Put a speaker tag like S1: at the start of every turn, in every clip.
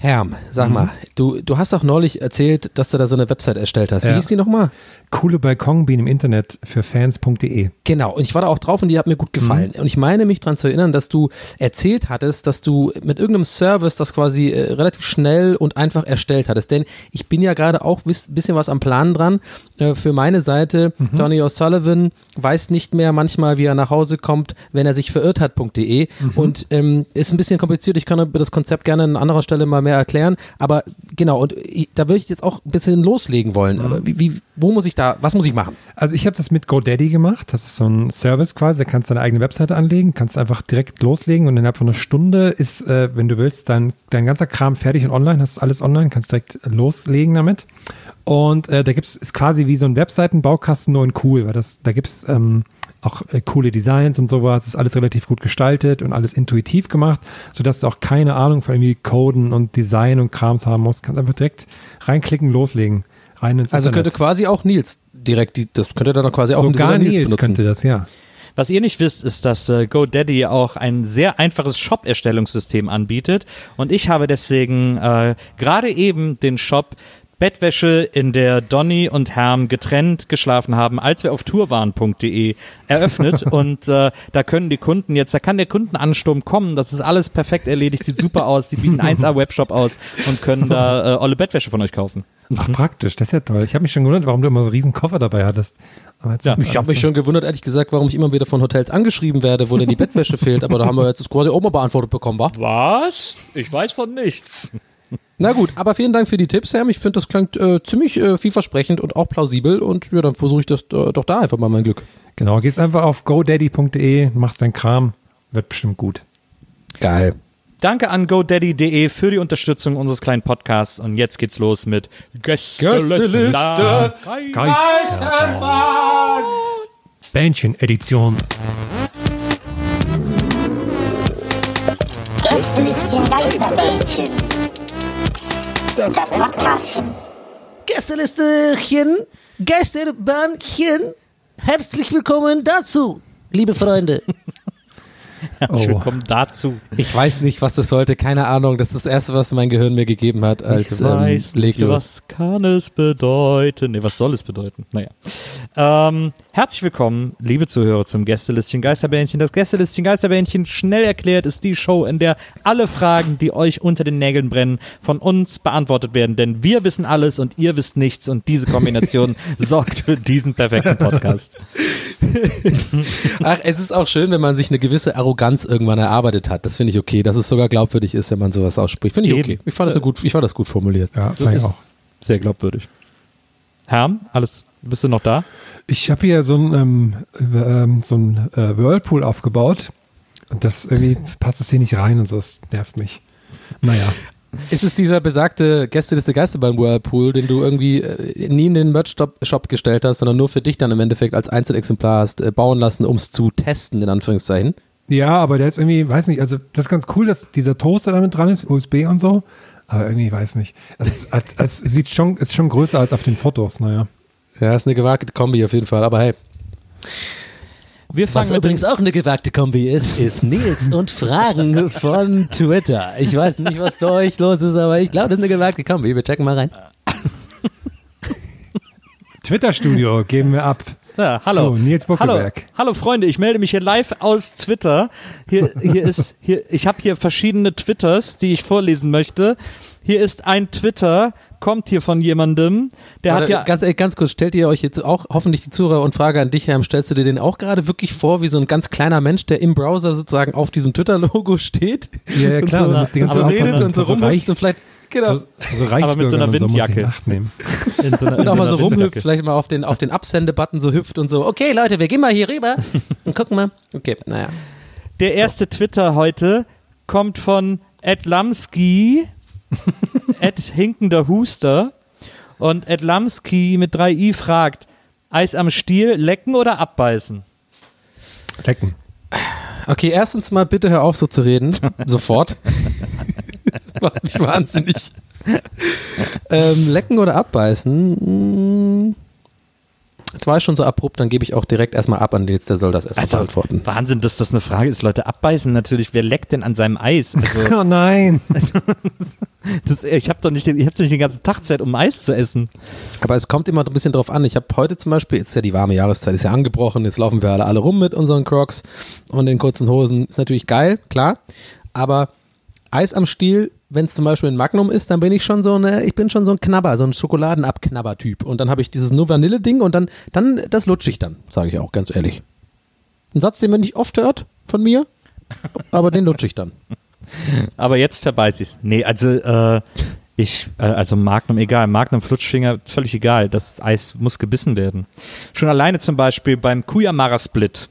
S1: Herm, sag mal, du, du hast doch neulich erzählt, dass du da so eine Website erstellt hast. Wie
S2: Ja.
S1: hieß die nochmal?
S2: Coole Balkonbienen im Internet für Fans.de.
S1: Genau, und ich war da auch drauf und die hat mir gut gefallen. Und ich meine mich daran zu erinnern, dass du erzählt hattest, dass du mit irgendeinem Service das quasi äh, relativ schnell und einfach erstellt hattest. Denn ich bin ja gerade auch ein bisschen was am Plan dran äh, für meine Seite. Donny O'Sullivan weiß nicht mehr manchmal, wie er nach Hause kommt, wenn er sich verirrt hat.de. Und ähm, ist ein bisschen kompliziert. Ich kann über das Konzept gerne an anderer Stelle mal mehr erklären. Aber genau, und ich, da würde ich jetzt auch ein bisschen loslegen wollen. Aber wie, wie, wo muss ich da, was muss ich machen?
S2: Also ich habe das mit GoDaddy gemacht. Das ist so ein Service quasi. Da kannst du deine eigene Webseite anlegen, kannst einfach direkt loslegen und innerhalb von einer Stunde ist, äh, wenn du willst, dein, dein ganzer Kram fertig und online. Hast alles online, kannst direkt loslegen damit. Und äh, da gibt's ist quasi wie so ein Webseitenbaukasten nur in cool, weil das da gibt's ähm, auch äh, coole Designs und sowas. Ist alles relativ gut gestaltet und alles intuitiv gemacht, sodass du auch keine Ahnung von irgendwie Coden und Design und Krams haben musst. Kannst einfach direkt reinklicken, loslegen. Rein ins
S1: Also
S2: Internet.
S1: könnte quasi auch Nils direkt, die, das könnte dann quasi auch
S2: Sogar Nils
S1: benutzen.
S2: könnte das, ja.
S3: Was ihr nicht wisst, ist, dass äh, GoDaddy auch ein sehr einfaches Shop-Erstellungssystem anbietet. Und ich habe deswegen äh, gerade eben den Shop Bettwäsche, in der Donny und Herm getrennt geschlafen haben, als wir auf tourwaren.de eröffnet. und äh, da können die Kunden jetzt, da kann der Kundenansturm kommen. Das ist alles perfekt erledigt, sieht super aus. Sie bieten 1A-Webshop aus und können da äh, olle Bettwäsche von euch kaufen.
S2: Ach, praktisch, das ist ja toll. Ich habe mich schon gewundert, warum du immer so einen riesen Koffer dabei hattest. Aber jetzt
S3: Ja,
S1: Ich habe mich schon gewundert, ehrlich gesagt, warum ich immer wieder von Hotels angeschrieben werde, wo denn die Bettwäsche fehlt. Aber da haben wir jetzt das quasi auch mal beantwortet bekommen, wa?
S3: Was? Ich weiß von nichts.
S1: Na gut, aber vielen Dank für die Tipps, Sam. Ich finde, das klingt äh, ziemlich äh, vielversprechend und auch plausibel. Und ja, dann versuche ich das äh, doch da einfach mal mein Glück.
S2: Genau, gehst einfach auf godaddy.de, machst dein Kram, wird bestimmt gut.
S1: Geil.
S3: Danke an GoDaddy.de für die Unterstützung unseres kleinen Podcasts. Und jetzt geht's los mit Gästeliste.
S2: Geisterbahn. Bändchen-Edition.
S4: Gästelistchen Geisterbällchen. Das Podcastchen.
S1: Gästelistechen, Gästebahnchen, herzlich willkommen dazu, liebe Freunde.
S3: Herzlich
S2: Oh.
S3: willkommen dazu.
S1: Ich weiß nicht, was das sollte, keine Ahnung. Das ist das Erste, was mein Gehirn mir gegeben hat, als
S3: ich weiß
S1: ähm,
S3: nicht, was kann es bedeuten? Nee, was soll es bedeuten? Naja. Ähm, herzlich willkommen, liebe Zuhörer, zum Gästelistchen Geisterbähnchen. Das Gästelistchen Geisterbähnchen, schnell erklärt, ist die Show, in der alle Fragen, die euch unter den Nägeln brennen, von uns beantwortet werden. Denn wir wissen alles und ihr wisst nichts und diese Kombination sorgt für diesen perfekten Podcast.
S1: Ach, es ist auch schön, wenn man sich eine gewisse Arroganz irgendwann erarbeitet hat. Das finde ich okay, dass es sogar glaubwürdig ist, wenn man sowas ausspricht. Finde ich
S3: Eben.
S1: okay. Ich fand das, so gut, ich fand das gut formuliert.
S2: Ja, fand ich auch.
S3: Sehr glaubwürdig. Herm, alles, bist du noch da?
S2: Ich habe hier so ein, ähm, ähm, so ein äh, Whirlpool aufgebaut und das irgendwie passt es hier nicht rein und so, das nervt mich. Naja,
S1: Ist es dieser besagte Gästeliste Geisterbahn Whirlpool, den du irgendwie äh, nie in den Merch-Shop gestellt hast, sondern nur für dich dann im Endeffekt als Einzelexemplar hast äh, bauen lassen, um es zu testen, in Anführungszeichen?
S2: Ja, aber der ist irgendwie, weiß nicht, also das ist ganz cool, dass dieser Toaster damit dran ist, USB und so, aber irgendwie, weiß nicht. Es, es, es sieht schon, ist schon größer als auf den Fotos, naja.
S1: Ja, ist eine gewagte Kombi auf jeden Fall, aber hey.
S3: Wir fangen mit den
S1: auch eine gewagte Kombi ist, ist Nils und Fragen von Twitter. Ich weiß nicht, was bei euch los ist, aber ich glaube, das ist eine gewagte Kombi. Wir checken mal rein.
S2: Twitter-Studio geben wir ab.
S3: Ja, hallo.
S2: So, Nils
S3: Hallo, hallo Freunde, ich melde mich hier live aus Twitter. Hier, hier ist, hier, ich habe hier verschiedene Twitters, die ich vorlesen möchte. Hier ist ein Twitter, kommt hier von jemandem, der hat
S1: Warte,
S3: ja.
S1: ganz, ey, ganz kurz, stellt ihr euch jetzt auch hoffentlich die Zuhörer und Frage an dich, Herm, stellst du dir den auch gerade wirklich vor, wie so ein ganz kleiner Mensch, der im Browser sozusagen auf diesem Twitter-Logo steht?
S2: Ja, ja, klar,
S1: Und
S2: du
S1: so, und so redet und so rumhüpft und vielleicht, genau.
S2: So, so Reichsbürgern
S3: mit so einer
S2: und so
S3: Windjacke.
S2: in Acht nehmen.
S3: in so einer, in
S1: Und auch
S3: so
S1: mal
S3: einer
S1: so rumhüpft,
S3: Windjacke.
S1: vielleicht mal auf den, auf den Absende-Button so hüpft und so, okay Leute, wir gehen mal hier rüber und gucken mal. Okay, naja.
S3: Der erste Twitter heute kommt von Ed Lamski, Ed Hinkender Huster. Und Ed Lamski mit 3i fragt: Eis am Stiel, lecken oder abbeißen?
S2: Lecken.
S1: Okay, erstens mal bitte hör auf so zu reden. Sofort. Macht mich wahnsinnig. ähm, lecken oder abbeißen? Hm. Jetzt war ich schon so abrupt, dann gebe ich auch direkt erstmal ab an Nils, der soll das erstmal
S3: Also,
S1: beantworten.
S3: Wahnsinn, dass das eine Frage ist. Leute abbeißen natürlich. Wer leckt denn an seinem Eis? Also,
S2: Oh nein.
S3: das, ich habe doch, nicht den- ich hab doch nicht den ganzen Tag Zeit, um Eis zu essen.
S1: Aber es kommt immer ein bisschen drauf an. Ich habe heute zum Beispiel, jetzt ist ja die warme Jahreszeit, ist ja angebrochen, jetzt laufen wir alle, alle rum mit unseren Crocs und den kurzen Hosen. Ist natürlich geil, klar. Aber Eis am Stiel, wenn es zum Beispiel ein Magnum ist, dann bin ich schon so eine, ich bin schon so ein Knabber, so ein Schokoladenabknabber-Typ. Und dann habe ich dieses nur Vanille-Ding und dann, dann, das lutsche ich dann, sage ich auch ganz ehrlich. Ein Satz, den man nicht oft hört von mir, aber den lutsche ich dann.
S3: Aber jetzt zerbeiß ich's. Nee, also äh, ich, äh, also Magnum egal, Magnum Flutschfinger völlig egal. Das Eis muss gebissen werden. Schon alleine zum Beispiel beim Kuyamara Split.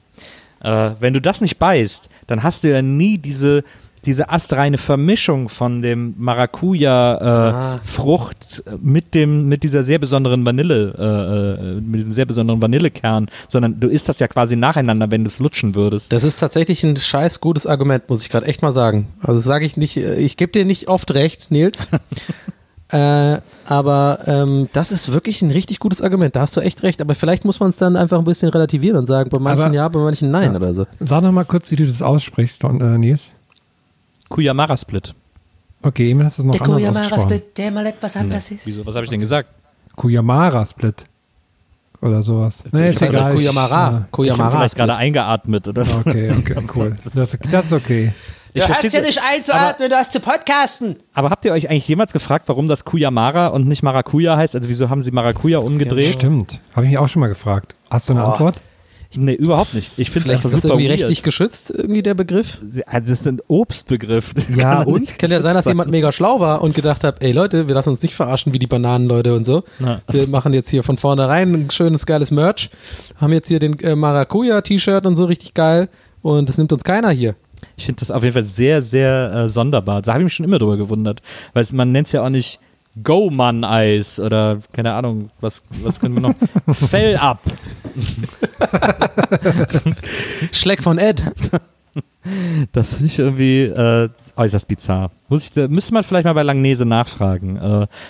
S3: Äh, wenn du das nicht beißt, dann hast du ja nie diese diese astreine Vermischung von dem Maracuja-Frucht mit dem mit dieser sehr besonderen Vanille, äh, äh, mit diesem sehr besonderen Vanillekern, sondern du isst das ja quasi nacheinander, wenn du es lutschen würdest.
S1: Das ist tatsächlich ein scheiß gutes Argument, muss ich gerade echt mal sagen. Also sage ich nicht, äh, ich gebe dir nicht oft recht, Nils. äh, aber ähm, das ist wirklich ein richtig gutes Argument. Da hast du echt recht. Aber vielleicht muss man es dann einfach ein bisschen relativieren und sagen, bei manchen
S2: Aber-
S1: ja, bei manchen nein
S2: Ja.
S1: oder so.
S2: Sag noch mal kurz, wie du das aussprichst, Don, äh, Nils.
S3: Kuyamara Split.
S2: Okay, eben hast du es noch
S5: Der
S2: anders
S5: Kuyamara
S2: ausgesprochen.
S5: Split, der mal etwas anders ist.
S3: Wieso? Was habe ich denn gesagt?
S2: Kuyamara Split. Oder sowas. Nee, ist
S1: heißt
S2: egal. Ich-
S1: Kuyamara.
S3: Ich habe
S1: Kuyamara.
S3: vielleicht gerade eingeatmet oder so.
S2: Okay, okay, cool. Das, das ist okay.
S3: Ich
S5: Du hast ja nicht einzuatmen, du hast zu podcasten.
S3: Aber habt ihr euch eigentlich jemals gefragt, warum das Kuyamara und nicht Maracuja heißt? Also wieso haben sie Maracuja umgedreht?
S2: Stimmt. Habe ich mich auch schon mal gefragt. Hast du eine Antwort?
S3: Nee, überhaupt nicht. Ich finde es
S1: ist das irgendwie
S3: weird.
S1: rechtlich geschützt, irgendwie der Begriff.
S3: Also es ist ein Obstbegriff.
S1: Ja, und? Kann ja sein, dass jemand mega schlau war und gedacht hat, ey Leute, wir lassen uns nicht verarschen wie die Bananenleute und so.
S3: Ja.
S1: Wir machen jetzt hier von vornherein ein schönes, geiles Merch. Haben jetzt hier den äh, Maracuja-T-Shirt und so richtig geil. Und das nimmt uns keiner hier.
S3: Ich finde das auf jeden Fall sehr, sehr äh, sonderbar. Da habe ich mich schon immer drüber gewundert. Weil man nennt es ja auch nicht Go-Man-Eis oder keine Ahnung, was, was können wir noch? Fell ab.
S1: Schleck von Ed.
S3: Das ist nicht irgendwie äh, äußerst bizarr. Muss ich, da müsste man vielleicht mal bei Langnese nachfragen.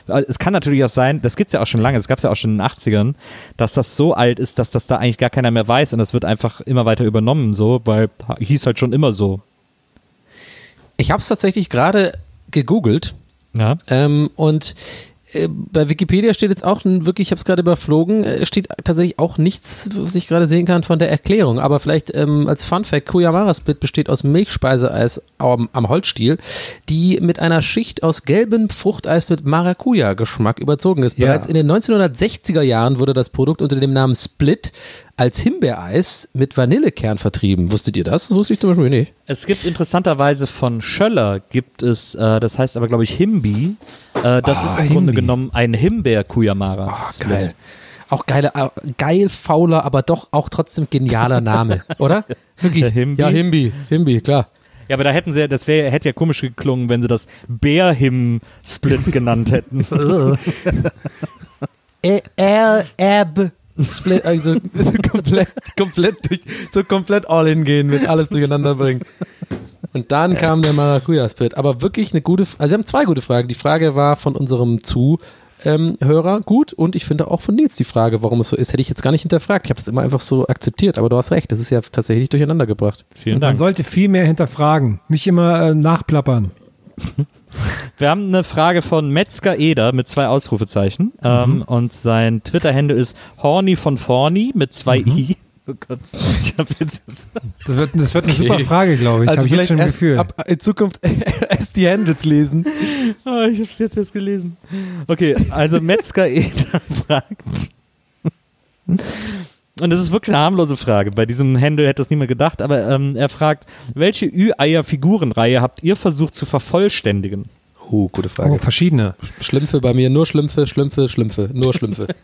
S3: Äh, es kann natürlich auch sein, das gibt es ja auch schon lange, das gab es ja auch schon in den 80ern, dass das so alt ist, dass das da eigentlich gar keiner mehr weiß und das wird einfach immer weiter übernommen, so, weil hieß halt schon immer so.
S1: Ich habe es tatsächlich gerade gegoogelt
S3: Ja.
S1: ähm, und äh, bei Wikipedia steht jetzt auch wirklich, ich habe es gerade überflogen, äh, steht tatsächlich auch nichts, was ich gerade sehen kann von der Erklärung. Aber vielleicht ähm, als Fun Fact, Kuyamara Split besteht aus Milchspeiseeis am, am Holzstiel, die mit einer Schicht aus gelbem Fruchteis mit Maracuja-Geschmack überzogen ist.
S2: Ja.
S1: Bereits in den 1960er Jahren wurde das Produkt unter dem Namen Split als Himbeereis mit Vanillekern vertrieben. Wusstet ihr das? Das wusste ich zum Beispiel nicht.
S3: Es gibt interessanterweise von Schöller, gibt es, äh, das heißt aber glaube ich Himbi, äh, das ist im Grunde
S2: Himbi.
S3: genommen ein Himbeer-Kuyamara.
S1: Ah, geil. Auch geile, geil fauler, aber doch auch trotzdem genialer Name, oder? Wirklich.
S3: Der Himbi?
S1: Ja, Himbi. Himbi, klar.
S3: Ja, aber da hätten sie, das wär, hätte ja komisch geklungen, wenn sie das Bärhim-Split genannt hätten.
S1: E- Er, Eb, Split, also komplett, komplett durch, so komplett all in gehen, mit alles durcheinander bringen. Und dann kam der Maracuja-Split. Aber wirklich eine gute, also wir haben zwei gute Fragen. Die Frage war von unserem Zuhörer gut und ich finde auch von Nils die Frage, warum es so ist, hätte ich jetzt gar nicht hinterfragt. Ich habe das immer einfach so akzeptiert, aber du hast recht, das ist ja tatsächlich durcheinander gebracht.
S3: Vielen
S2: Und man
S3: Dank.
S2: sollte viel mehr hinterfragen. Nicht immer äh, nachplappern.
S3: Wir haben eine Frage von Metzger Eder mit zwei Ausrufezeichen.
S2: Mhm.
S3: Ähm, und sein Twitter-Handle ist Horny von Forny mit zwei
S2: Mhm.
S3: I. Oh Gott, ich habe jetzt.
S2: Das wird, das wird eine super Frage, glaube ich.
S1: Also
S2: Habe ich jetzt
S1: vielleicht
S2: schon ein
S1: erst
S2: Gefühl.
S1: ab, in Zukunft erst die Handles lesen.
S3: Ah, ich habe es jetzt erst gelesen. Okay, also Metzger Eder fragt. Und das ist wirklich eine harmlose Frage. Bei diesem Handle hätte das niemand gedacht, aber ähm, er fragt, welche Ü-Eier-Figurenreihe habt ihr versucht zu vervollständigen?
S1: Oh, gute Frage.
S2: oh, verschiedene.
S1: Schlümpfe bei mir, nur Schlümpfe, Schlümpfe, Schlümpfe, nur Schlümpfe.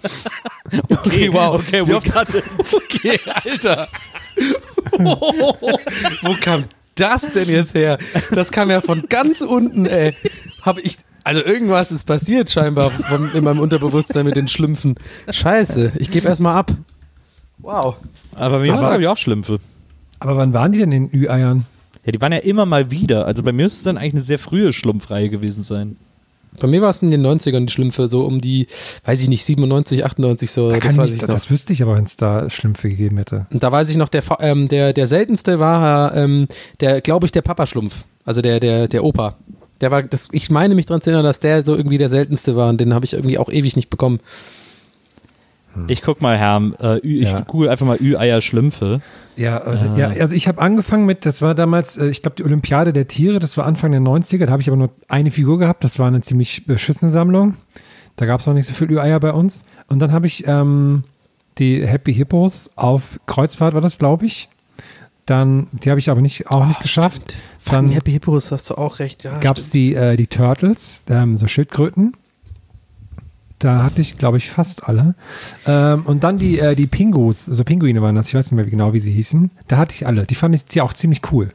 S3: Okay, wow, okay,
S1: Wie oft-
S3: it.
S1: okay, Alter. Wo kam das denn jetzt her? Das kam ja von ganz unten, ey. Habe ich, also irgendwas ist passiert scheinbar vom, in meinem Unterbewusstsein mit den Schlümpfen. Scheiße, ich gebe erstmal ab. Wow.
S3: Aber mir
S2: Aber-
S3: waren, glaube ich, auch Schlümpfe.
S2: Aber wann waren die denn in Ü-Eiern?
S3: Ja, die waren ja immer mal wieder. Also bei mir müsste es dann eigentlich eine sehr frühe Schlumpfreihe gewesen sein.
S1: Bei mir war es in den 90ern die Schlümpfe, so um die, weiß ich nicht, 97, 98 so,
S2: Da
S1: das weiß
S2: ich,
S1: ich noch.
S2: das wüsste ich aber, wenn es da Schlümpfe gegeben hätte.
S1: Und da weiß ich noch, der, ähm, der, der seltenste war, ähm, der, glaube ich, der Papaschlumpf. Also der, der, der Opa. Der war, das, ich meine mich daran zu erinnern, dass der so irgendwie der seltenste war und den habe ich irgendwie auch ewig nicht bekommen.
S3: Ich guck mal, Herr, äh, ich
S2: Ja.
S3: google einfach mal Ü-Eier Schlümpfe.
S2: Ja, also, ja, also ich habe angefangen mit, das war damals, äh, ich glaube, die Olympiade der Tiere, das war Anfang der 90er, da habe ich aber nur eine Figur gehabt, das war eine ziemlich beschissene Sammlung. Da gab es noch nicht so viel Ü-Eier bei uns. Und dann habe ich ähm, die Happy Hippos auf Kreuzfahrt, war das, glaube ich. Dann, die habe ich aber nicht, auch nicht geschafft.
S1: Dann Happy Hippos, hast du auch recht. Ja,
S2: gab es die, äh, die Turtles, ähm, so Schildkröten. Da hatte ich, glaube ich, fast alle. Ähm, und dann die, äh, die Pingus, so Pinguine waren das, ich weiß nicht mehr genau, wie sie hießen. Da hatte ich alle. Die fand ich auch ziemlich cool.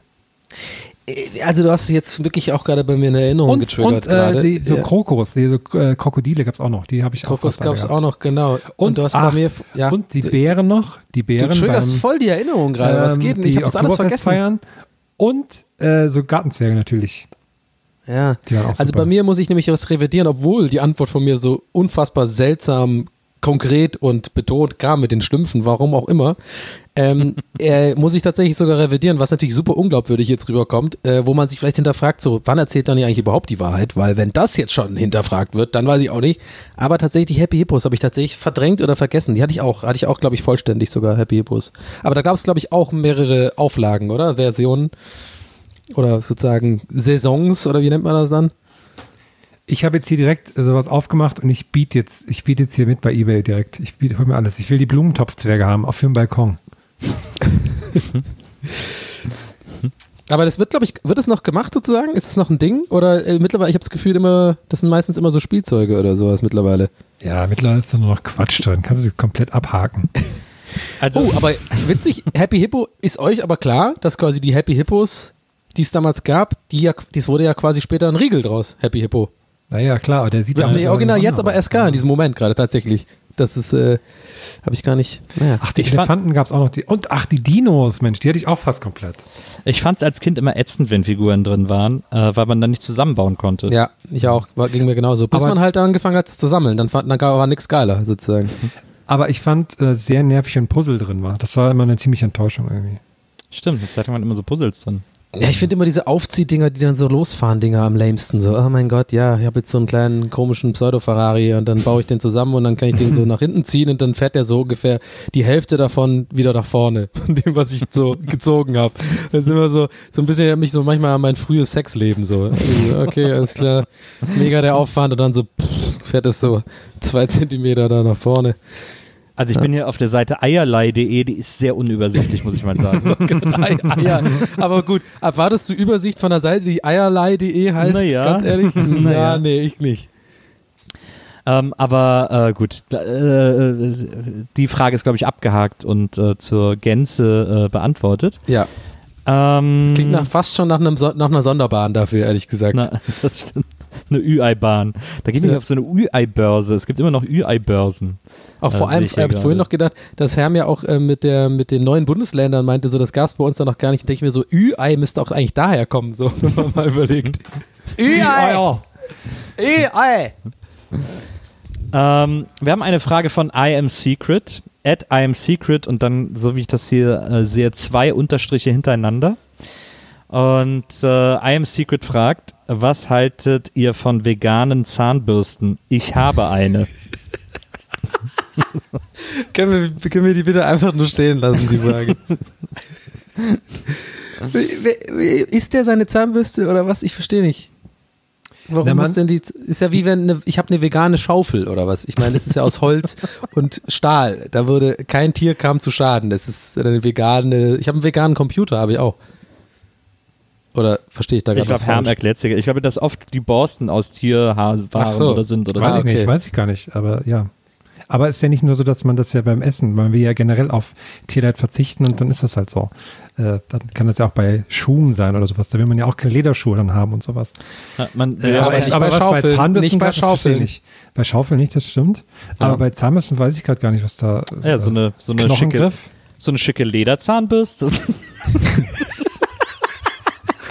S1: Also du hast jetzt wirklich auch gerade bei mir eine Erinnerung
S2: Und,
S1: getriggert
S2: und äh,
S1: gerade.
S2: die, so
S1: Ja.
S2: Krokos, die, so äh, Krokodile gab es auch noch. Die habe ich auch
S1: Kokos
S2: fast alle
S1: gab es auch noch, genau. Und, du hast
S2: ach,
S1: bei mir, ja.
S2: und die
S1: du,
S2: Bären noch. Die
S1: du
S2: Bären
S1: triggerst
S2: beim,
S1: voll die Erinnerung gerade. Was
S2: ähm,
S1: geht denn? Ich habe das alles vergessen.
S2: Oktoberfestfeiern. Und äh, so Gartenzwerge natürlich.
S1: Ja. Also
S2: super.
S1: bei mir muss ich nämlich was revidieren, obwohl die Antwort von mir so unfassbar seltsam, konkret und betont kam mit den Schlümpfen, warum auch immer. Ähm, äh, muss ich tatsächlich sogar revidieren, was natürlich super unglaubwürdig jetzt rüberkommt, äh, wo man sich vielleicht hinterfragt, so, wann erzählt dann eigentlich überhaupt die Wahrheit? Weil wenn das jetzt schon hinterfragt wird, dann weiß ich auch nicht. Aber tatsächlich die Happy Hippos habe ich tatsächlich verdrängt oder vergessen. Die hatte ich auch, hatte ich auch, glaube ich, vollständig sogar, Happy Hippos. Aber da gab es, glaube ich, auch mehrere Auflagen, oder? Versionen. Oder sozusagen Saisons, oder wie nennt man das dann?
S2: Ich habe jetzt hier direkt sowas aufgemacht und ich biete jetzt, ich biete jetzt hier mit bei eBay direkt. Ich biete, hol mir alles. Ich will die Blumentopfzwerge haben, auf dem Balkon.
S1: Aber das wird, glaube ich, wird es noch gemacht sozusagen? Ist es noch ein Ding? Oder äh, mittlerweile, ich habe das Gefühl immer, das sind meistens immer so Spielzeuge oder sowas mittlerweile.
S2: Ja, mittlerweile ist da nur noch Quatsch drin. Kannst du sie komplett abhaken.
S3: Also,
S1: Oh, aber witzig, Happy Hippo ist euch aber klar, dass quasi die Happy Hippos, die es damals gab, die ja, dies wurde ja quasi später ein Riegel draus, Happy Hippo.
S2: Naja, klar, aber der sieht ja
S1: mir original jetzt aber erst klar in diesem Moment gerade tatsächlich. Das ist, äh, habe ich gar nicht. Naja.
S2: Ach, die
S3: Ich fand-
S2: Elefanten gab es auch noch. Die, und ach, die Dinos, Mensch, die hatte ich auch fast komplett.
S3: ich fand es als Kind immer ätzend, wenn Figuren drin waren, äh, weil man dann nicht zusammenbauen konnte.
S1: Ja, ich auch, war, ging mir genauso. Bis
S2: Aber-
S1: man halt angefangen hat zu sammeln, dann, fand, dann war nichts geiler sozusagen.
S2: Aber ich fand äh, sehr nervig, wenn Puzzle drin war. Das war immer eine ziemliche Enttäuschung irgendwie.
S3: Stimmt, eine Zeit lang waren immer so Puzzles drin.
S1: Ja, ich finde immer diese Aufziehdinger, die dann so losfahren, Dinger am lamesten. So, oh mein Gott, ja, ich habe jetzt so einen kleinen komischen Pseudo-Ferrari und dann baue ich den zusammen und dann kann ich den so nach hinten ziehen und dann fährt der so ungefähr die Hälfte davon wieder nach vorne, von dem, was ich so gezogen habe. Das ist immer so, so ein bisschen mich so manchmal an mein frühes Sexleben. So, okay, alles klar, mega der Aufwand und dann so pff, fährt es so zwei Zentimeter da nach vorne.
S3: Also ich bin hier auf der Seite eierlei.de, die ist sehr unübersichtlich, muss ich mal sagen.
S1: Ei- Eier. Aber gut, erwartest du Übersicht von der Seite, die eierlei.de heißt?
S3: Naja.
S1: Ganz ehrlich?
S3: Naja.
S1: Ja, nee, ich nicht.
S3: ähm, aber äh, gut, äh, die Frage ist, glaube ich, abgehakt und äh, zur Gänze äh, beantwortet.
S1: Ja.
S3: Ähm,
S1: Klingt nach, fast schon nach, einem, nach einer Sonderbahn dafür, ehrlich gesagt.
S3: Na, das stimmt. Eine Ü-Ei-Bahn. Da geht nicht
S1: Ja.
S3: auf so eine Ü-Ei-Börse. Es gibt immer noch Ü-Ei-Börsen.
S1: auch
S3: Ja,
S1: vor allem,
S3: ich
S1: habe vorhin noch gedacht, dass Herr mir auch äh, mit, der, mit den neuen Bundesländern meinte, so das gab es bei uns da noch gar nicht. Denke ich mir so, Ü-Ei müsste auch eigentlich daher kommen, so, wenn man mal überlegt. Ü-Ei! Ü-Ei!
S3: Ähm, wir haben eine Frage von I am Secret. At I am Secret und dann, so wie ich das hier äh, sehe, zwei Unterstriche hintereinander. Und äh, I am Secret fragt, was haltet ihr von veganen Zahnbürsten? Ich habe eine.
S1: Können wir, können wir die bitte einfach nur stehen lassen, die Frage? Ist der seine Zahnbürste oder was? Ich verstehe nicht. Warum
S2: Na,
S1: muss denn die, ist ja wie wenn, eine, ich habe eine vegane Schaufel oder was? Ich meine, das ist ja aus Holz und Stahl. Da würde, kein Tier kam zu Schaden. Das ist eine vegane, ich habe einen veganen Computer, habe ich auch. Oder verstehe ich da
S3: Ich
S1: gerade
S3: glaube,
S1: was
S3: Herm erklärt sich. Ich glaube, dass oft die Borsten aus Tierhaaren
S1: Ach so.
S3: oder sind oder
S2: Weiß
S3: so.
S2: ich nicht,
S1: okay.
S2: weiß ich gar nicht, aber ja. Aber es ist ja nicht nur so, dass man das ja beim Essen, man will ja generell auf Tierleid verzichten und dann ist das halt so. Äh, dann kann das ja auch bei Schuhen sein oder sowas. Da will man ja auch keine Lederschuhe dann haben und sowas.
S3: Ja, man,
S2: Äh,
S3: ja,
S1: aber nicht
S2: aber
S1: bei
S2: was
S1: Schaufeln,
S2: Zahnbürsten
S1: nicht bei
S2: ich
S1: Schaufeln.
S2: Nicht. Bei Schaufeln nicht, das stimmt.
S1: Ja.
S2: Aber bei Zahnbürsten weiß ich gerade gar nicht, was da. äh,
S3: ja, so eine, so eine schicke, so eine schicke Lederzahnbürste.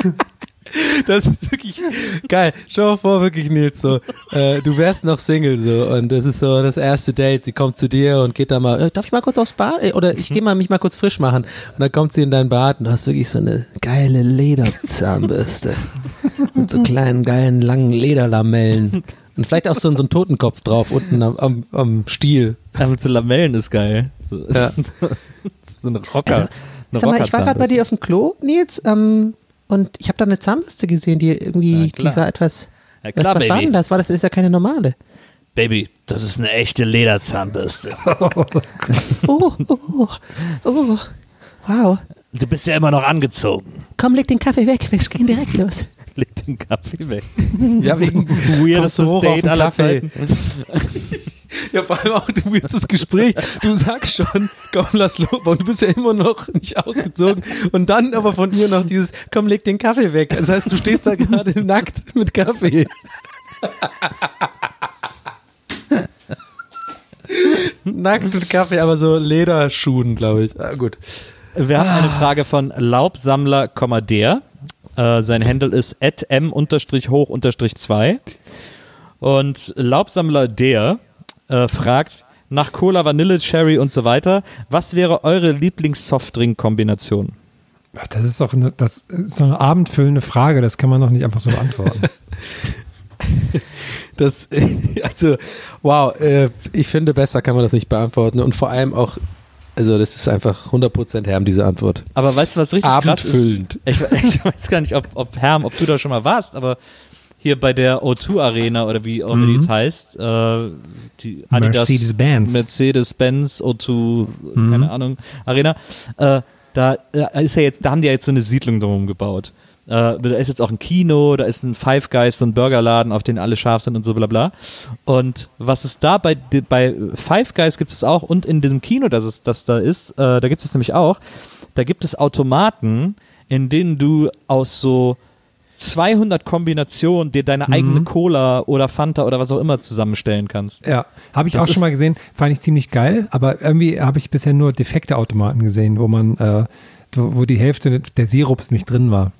S1: Das ist wirklich geil. Schau mal vor, wirklich, Nils, so, äh, du wärst noch Single, so, und das ist so das erste Date. Sie kommt zu dir und geht da mal, äh, darf ich mal kurz aufs Bad? Äh, Oder ich gehe mal mich mal kurz frisch machen. Und dann kommt sie in dein Bad und du hast wirklich so eine geile Lederzahnbürste. mit so kleinen, geilen, langen Lederlamellen. Und vielleicht auch so, so ein Totenkopf drauf, unten am, am, am Stiel.
S3: Ja, mit so Lamellen ist geil. So,
S1: Ja.
S3: so ein Rocker.
S1: Also, Sag mal, ich war gerade bei dir auf dem Klo, Nils, ähm, und ich habe da eine Zahnbürste gesehen, die irgendwie, die sah etwas,
S3: Ja,
S1: was,
S3: klar,
S1: was war
S3: Baby.
S1: denn das? War das, ist ja keine normale.
S3: Baby, das ist eine echte Lederzahnbürste.
S1: Oh, oh, oh, wow.
S3: Du bist ja immer noch angezogen.
S1: Komm, leg den Kaffee weg, wir gehen direkt los.
S3: Leg den Kaffee weg.
S1: Ja, wegen hoch auf
S3: Date aller
S1: Kaffee.
S3: Zeiten.
S1: Ja, vor allem auch du jetzt das Gespräch. Du sagst schon, komm, lass los. Und du bist ja immer noch nicht ausgezogen. Und dann aber von ihr noch dieses, komm, leg den Kaffee weg. Das heißt, du stehst da gerade nackt mit Kaffee. nackt mit Kaffee, aber so Lederschuhen, glaube ich. Ah, gut.
S3: Wir haben eine Frage von Laubsammler, der. Äh, sein Handle ist m-hoch-2. Und Laubsammler der äh, fragt nach Cola, Vanille, Cherry und so weiter. Was wäre eure Lieblings-Softdrink-Kombination?
S2: Das ist doch eine, das ist so eine abendfüllende Frage, das kann man doch nicht einfach so beantworten.
S1: Das, also, wow, äh, ich finde, besser kann man das nicht beantworten. Und vor allem auch, also, das ist einfach 100% Herm, diese Antwort.
S3: Aber weißt du, was richtig krass ist?
S1: Abendfüllend.
S3: Ich, ich weiß gar nicht, ob, ob Herm, ob du da schon mal warst, aber hier bei der O2 Arena oder wie auch immer die
S2: Mhm.
S3: jetzt heißt, äh, die Adidas
S2: Mercedes-Benz.
S3: Mercedes-Benz O2, keine Ahnung, Arena, äh, da äh, ist ja jetzt, da haben die ja jetzt so eine Siedlung drumherum gebaut. Äh, da ist jetzt auch ein Kino, da ist ein Five Guys, so ein Burgerladen, auf den alle scharf sind und so bla bla. Und was es da bei, bei Five Guys gibt es auch und in diesem Kino, das, es, das da ist, äh, da gibt es nämlich auch, da gibt es Automaten, in denen du aus so 200 Kombinationen dir deine eigene Cola oder Fanta oder was auch immer zusammenstellen kannst.
S2: Ja, habe ich
S3: Das
S2: auch
S3: ist-
S2: schon mal gesehen, fand ich ziemlich geil, aber irgendwie habe ich bisher nur defekte Automaten gesehen, wo man, äh, wo die Hälfte der Sirups nicht drin war.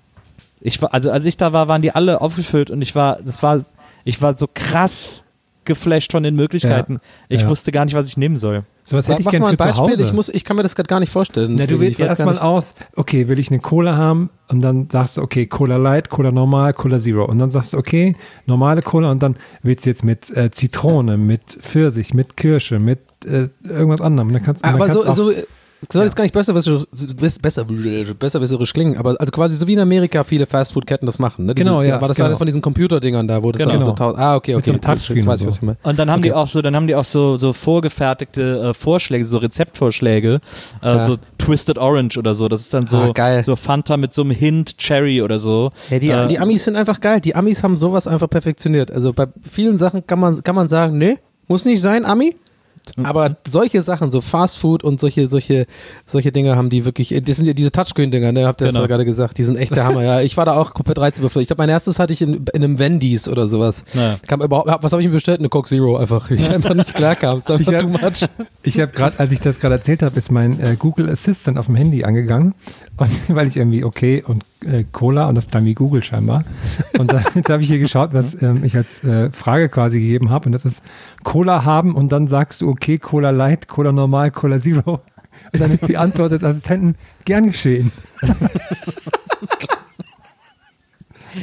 S3: Ich war, also als ich da war, waren die alle aufgefüllt und ich war, das war, ich war so krass geflasht von den Möglichkeiten. Ich
S2: ja.
S3: wusste gar nicht, was ich nehmen soll.
S2: Sowas hätte ich
S1: Mach
S2: gerne
S1: mal
S2: für
S1: ein
S2: zu
S1: Beispiel,
S2: Hause.
S1: ich, muss, ich kann mir das gerade gar nicht vorstellen.
S2: Na, du wählst erstmal aus, okay, will ich eine Cola haben? Und dann sagst du, okay, Cola Light, Cola Normal, Cola Zero. Und dann sagst du, okay, normale Cola. Und dann willst du jetzt mit äh, Zitrone, mit Pfirsich, mit Kirsche, mit äh, irgendwas anderem. Und dann kannst, dann
S1: Aber so,
S2: kannst auch-
S1: so soll jetzt gar nicht besser, besser, besser, besserisch klingen, aber also quasi so wie in Amerika viele Fastfood-Ketten das machen. Ne?
S2: Genau, ja,
S1: War das
S2: genau.
S1: einer von diesen Computerdingern da, wo das
S2: Genau.
S1: dann so tausend, ah, okay,
S2: Mit so
S1: okay.
S2: einem Touchscreen
S1: jetzt weiß ich,
S2: und
S1: was
S2: so.
S1: ich meine.
S3: Und dann haben die
S1: Okay.
S3: auch so, dann haben die auch so, so vorgefertigte äh, Vorschläge, so Rezeptvorschläge, äh,
S1: Ja.
S3: so Twisted Orange oder so. Das ist dann so,
S1: Ah, geil.
S3: so Fanta mit so einem Hint Cherry oder so.
S1: Ja, die,
S3: Äh,
S1: die Amis sind einfach geil. Die Amis haben sowas einfach perfektioniert. Also bei vielen Sachen kann man, kann man sagen, nee, muss nicht sein, Ami. Aber solche Sachen, so Fast Food und solche, solche, solche Dinge haben die wirklich, das sind ja diese Touchscreen-Dinger, ne, habt ihr
S3: Genau.
S1: jetzt ja gerade gesagt, die sind echt der Hammer, ja. Ich war da auch komplett reizüberflutet. Ich glaube, mein erstes hatte ich in, in einem Wendy's oder sowas.
S3: Naja.
S1: Kam überhaupt, was habe ich mir bestellt? Eine Coke Zero einfach. Ich einfach nicht klarkam. Das ist
S2: Ich
S1: einfach
S2: hab-
S1: too much.
S2: Ich habe gerade, als ich das gerade erzählt habe, ist mein äh, Google Assistant auf dem Handy angegangen, und, weil ich irgendwie okay und äh, Cola und das dann wie Google scheinbar. Und dann jetzt habe ich hier geschaut, was ähm, ich als äh, Frage quasi gegeben habe und das ist Cola haben und dann sagst du okay, Cola Light, Cola Normal, Cola Zero. Und dann ist die Antwort des Assistenten gern geschehen.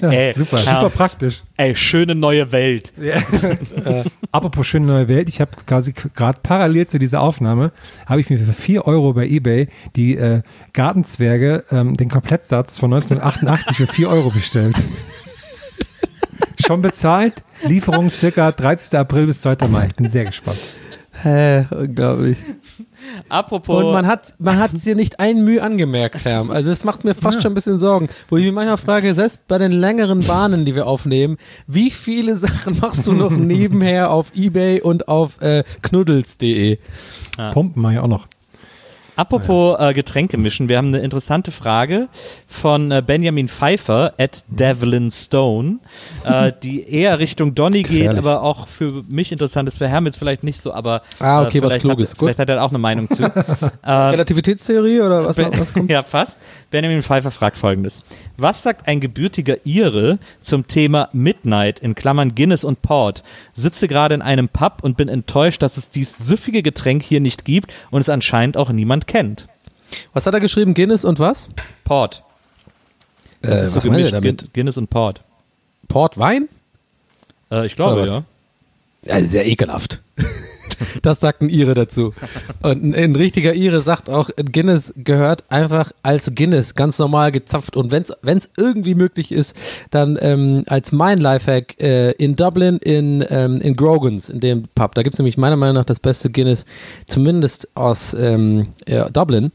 S2: ja,
S3: Ey,
S2: super,
S3: ja.
S2: super praktisch.
S3: Ey, schöne neue Welt.
S2: Apropos schöne neue Welt, ich habe quasi gerade parallel zu dieser Aufnahme, habe ich mir für 4 Euro bei Ebay die äh, Gartenzwerge, ähm, den Komplettsatz von 1988 für 4 Euro bestellt. Schon bezahlt, Lieferung circa 30. April bis 2. Mai. Ich bin sehr gespannt.
S1: Hä, unglaublich.
S3: Apropos.
S1: Und man hat, man hat dir nicht ein Mühe angemerkt, Herm. Also es macht mir fast schon ein bisschen Sorgen. Wo ich mich manchmal frage, selbst bei den längeren Bahnen, die wir aufnehmen, wie viele Sachen machst du noch nebenher auf Ebay und auf äh, knuddels.de?
S3: Ja.
S2: Pumpen mache ich auch noch.
S3: Apropos äh, Getränke mischen, wir haben eine interessante Frage von äh, Benjamin Pfeiffer at Devlin Stone, äh, die eher Richtung Donny geht, aber auch für mich interessant ist, für Hermitz vielleicht nicht so, aber
S1: Ah, okay,
S3: äh,
S1: was
S3: vielleicht,
S1: Kluges.
S3: hat,
S1: Gut.
S3: vielleicht hat er auch eine Meinung zu. äh,
S1: Relativitätstheorie oder was, was kommt?
S3: ja, fast. Benjamin Pfeiffer fragt folgendes. Was sagt ein gebürtiger Ire zum Thema Midnight in Klammern Guinness und Port? Sitze gerade in einem Pub und bin enttäuscht, dass es dies süffige Getränk hier nicht gibt und es anscheinend auch niemand kennt.
S1: Was hat er geschrieben? Guinness und was?
S3: Port.
S1: Äh,
S3: Das ist so
S1: was
S3: gemischt,
S1: damit?
S3: Guinness und Port.
S1: Portwein?
S3: Äh, ich glaube, ja.
S1: Ja, sehr ekelhaft. Das sagt ein Ire dazu. Und ein, richtiger Ire sagt auch, Guinness gehört einfach als Guinness ganz normal gezapft. Und wenn es irgendwie möglich ist, dann ähm, als mein Lifehack äh, in Dublin, in, ähm, in Grogans, in dem Pub. Da gibt es nämlich meiner Meinung nach das beste Guinness, zumindest aus ähm, ja, Dublin.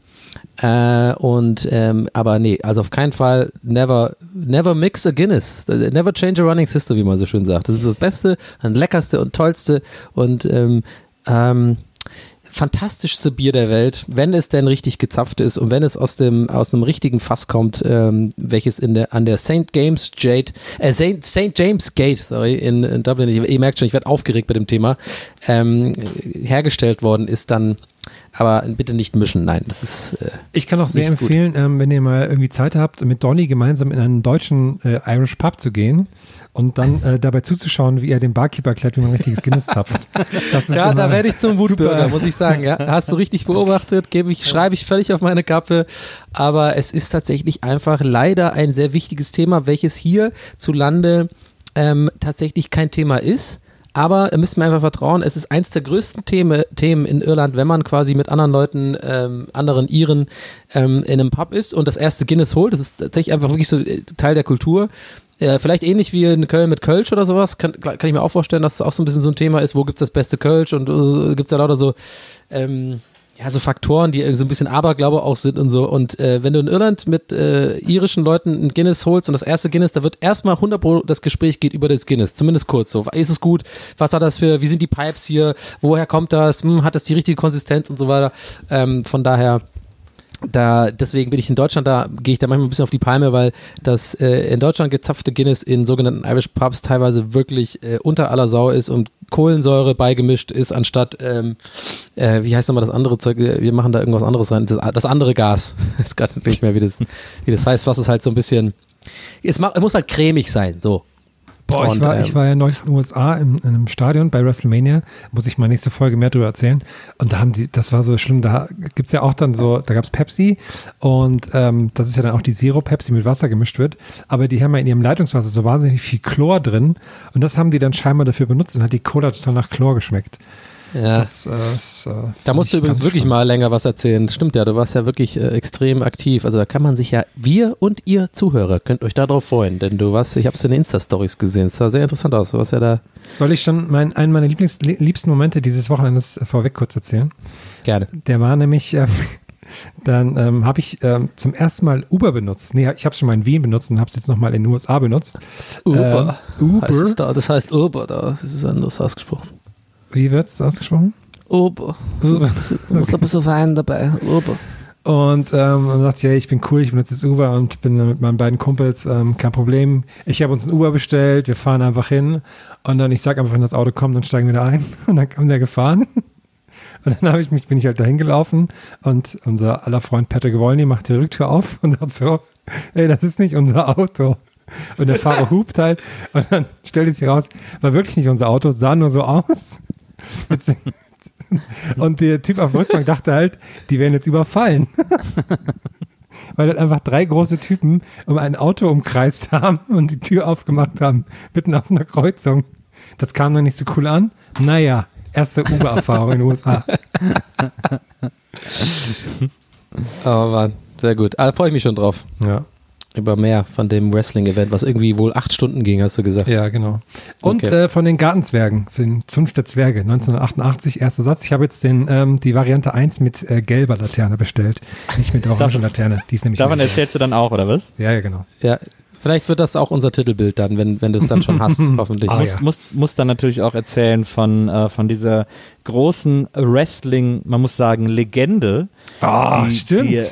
S1: Äh, und ähm, aber nee, also auf keinen Fall never never mix a Guinness, never change a running system, wie man so schön sagt. Das ist das Beste, das leckerste und tollste und ähm, ähm, fantastischste Bier der Welt, wenn es denn richtig gezapft ist und wenn es aus dem aus einem richtigen Fass kommt, ähm, welches in der an der St. James Jade, äh, St. St. James Gate, sorry, in, in Dublin, ich, ihr merkt schon, ich werde aufgeregt bei dem Thema, ähm, hergestellt worden ist, dann aber bitte nicht mischen, nein, das ist äh,
S2: Ich kann auch sehr empfehlen, ähm, wenn ihr mal irgendwie Zeit habt, mit Donny gemeinsam in einen deutschen äh, Irish Pub zu gehen und dann äh, dabei zuzuschauen, wie er dem Barkeeper erklärt, wie man richtiges Guinness zapft.
S1: Ja, da werde ich zum Wutbürger, muss ich sagen. Ja, hast du richtig beobachtet, gebe ich, schreibe ich völlig auf meine Kappe. Aber es ist tatsächlich einfach leider ein sehr wichtiges Thema, welches hier zu Lande ähm, tatsächlich kein Thema ist. Aber da müssen wir einfach vertrauen, es ist eins der größten Themen, Themen in Irland, wenn man quasi mit anderen Leuten, ähm, anderen Iren ähm, in einem Pub ist und das erste Guinness holt. Das ist tatsächlich einfach wirklich so äh, Teil der Kultur. Äh, vielleicht ähnlich wie in Köln mit Kölsch oder sowas, kann, kann ich mir auch vorstellen, dass es auch so ein bisschen so ein Thema ist, wo gibt es das beste Kölsch und äh, gibt es ja lauter so, ähm, ja, so Faktoren, die irgendwie so ein bisschen Aberglaube auch sind und so. Und äh, wenn du in Irland mit äh, irischen Leuten ein Guinness holst und das erste Guinness, da wird erstmal 100 Pro das Gespräch geht über das Guinness, zumindest kurz so. Ist es gut? Was hat das für, wie sind die Pipes hier? Woher kommt das? Hm, hat das die richtige Konsistenz und so weiter? Ähm, von daher da, deswegen bin ich in Deutschland, da gehe ich da manchmal ein bisschen auf die Palme, weil das äh, in Deutschland gezapfte Guinness in sogenannten Irish Pubs teilweise wirklich äh, unter aller Sau ist und Kohlensäure beigemischt ist, anstatt, ähm, äh, wie heißt nochmal das andere Zeug, wir machen da irgendwas anderes rein, das, das andere Gas, ist gerade nicht mehr, wie das, wie das heißt, was es halt so ein bisschen, es, es muss halt cremig sein, so.
S2: Boah, ich
S1: Und,
S2: war,
S1: ähm,
S2: ich war ja neulich in den USA im, in einem Stadion bei WrestleMania, muss ich mal nächste Folge mehr drüber erzählen. Und da haben die, das war so schlimm, da gibt es ja auch dann so, da gab es Pepsi und ähm, das ist ja dann auch die Zero-Pepsi mit Wasser gemischt wird. Aber die haben ja in ihrem Leitungswasser so wahnsinnig viel Chlor drin und das haben die dann scheinbar dafür benutzt und hat die Cola total nach Chlor geschmeckt.
S1: Ja.
S2: Das, äh, ist, äh,
S1: Da musst du übrigens wirklich
S2: schlimm.
S1: mal länger was erzählen. Stimmt ja, du warst ja wirklich äh, extrem aktiv. Also da kann man sich ja, wir und ihr Zuhörer, könnt euch darauf freuen, denn du warst, ich habe es in den Insta-Stories gesehen, es sah sehr interessant aus. Du warst ja da
S2: Soll ich schon mein, einen meiner Lieblings, liebsten Momente dieses Wochenendes äh, vorweg kurz erzählen?
S1: gerne.
S2: Der war nämlich, ähm, dann ähm, habe ich ähm, zum ersten Mal Uber benutzt. Nee, ich habe schon mal in Wien benutzt und habe es jetzt nochmal in den USA benutzt.
S1: Uber.
S2: Ähm, Uber.
S1: Heißt es da, das heißt Uber, da ist es anders ausgesprochen.
S2: Wie wird es ausgesprochen?
S1: Ein bisschen- muss ein bisschen Wein dabei. Uber.
S2: Und ähm, dann dachte ich, ja, ich bin cool, ich benutze jetzt Uber und bin mit meinen beiden Kumpels, ähm, kein Problem. Ich habe uns ein Uber bestellt, wir fahren einfach hin und dann ich sage einfach, wenn das Auto kommt, dann steigen wir da ein und dann kam der gefahren. Und dann habe ich mich, bin ich halt dahin gelaufen und unser aller Freund Patrick Wolny macht die Rücktür auf und sagt so, ey, das ist nicht unser Auto. Und der Fahrer hupt halt und dann stellte sich raus, war wirklich nicht unser Auto, sah nur so aus. Und der Typ auf der Rückbank dachte halt, die werden jetzt überfallen. Weil dann einfach drei große Typen um ein Auto umkreist haben und die Tür aufgemacht haben, mitten auf einer Kreuzung. Das kam dann nicht so cool an. Naja, erste Uber-Erfahrung in den USA.
S1: Oh Mann, sehr gut. Ah, freue ich mich schon drauf.
S2: Ja,
S1: Über mehr von dem Wrestling-Event, was irgendwie wohl acht Stunden ging, hast du gesagt.
S2: ja genau. Und
S1: Okay.
S2: äh, von den Gartenzwergen, für den Zunft der Zwerge, 1988, erster Satz. Ich habe jetzt den, ähm, die Variante 1 mit äh, gelber Laterne bestellt, nicht mit oranger Laterne. Die ist nämlich
S3: Davon erzählst du dann auch, oder was?
S2: Ja, ja, genau.
S1: Ja, Vielleicht wird das auch unser Titelbild dann, wenn, wenn du es dann schon hast, hoffentlich.
S2: Ah,
S3: muss,
S2: ja.
S3: muss, muss dann natürlich auch erzählen von, äh, von dieser großen Wrestling, man muss sagen, Legende.
S2: Ah,
S3: die,
S2: stimmt.
S3: Die,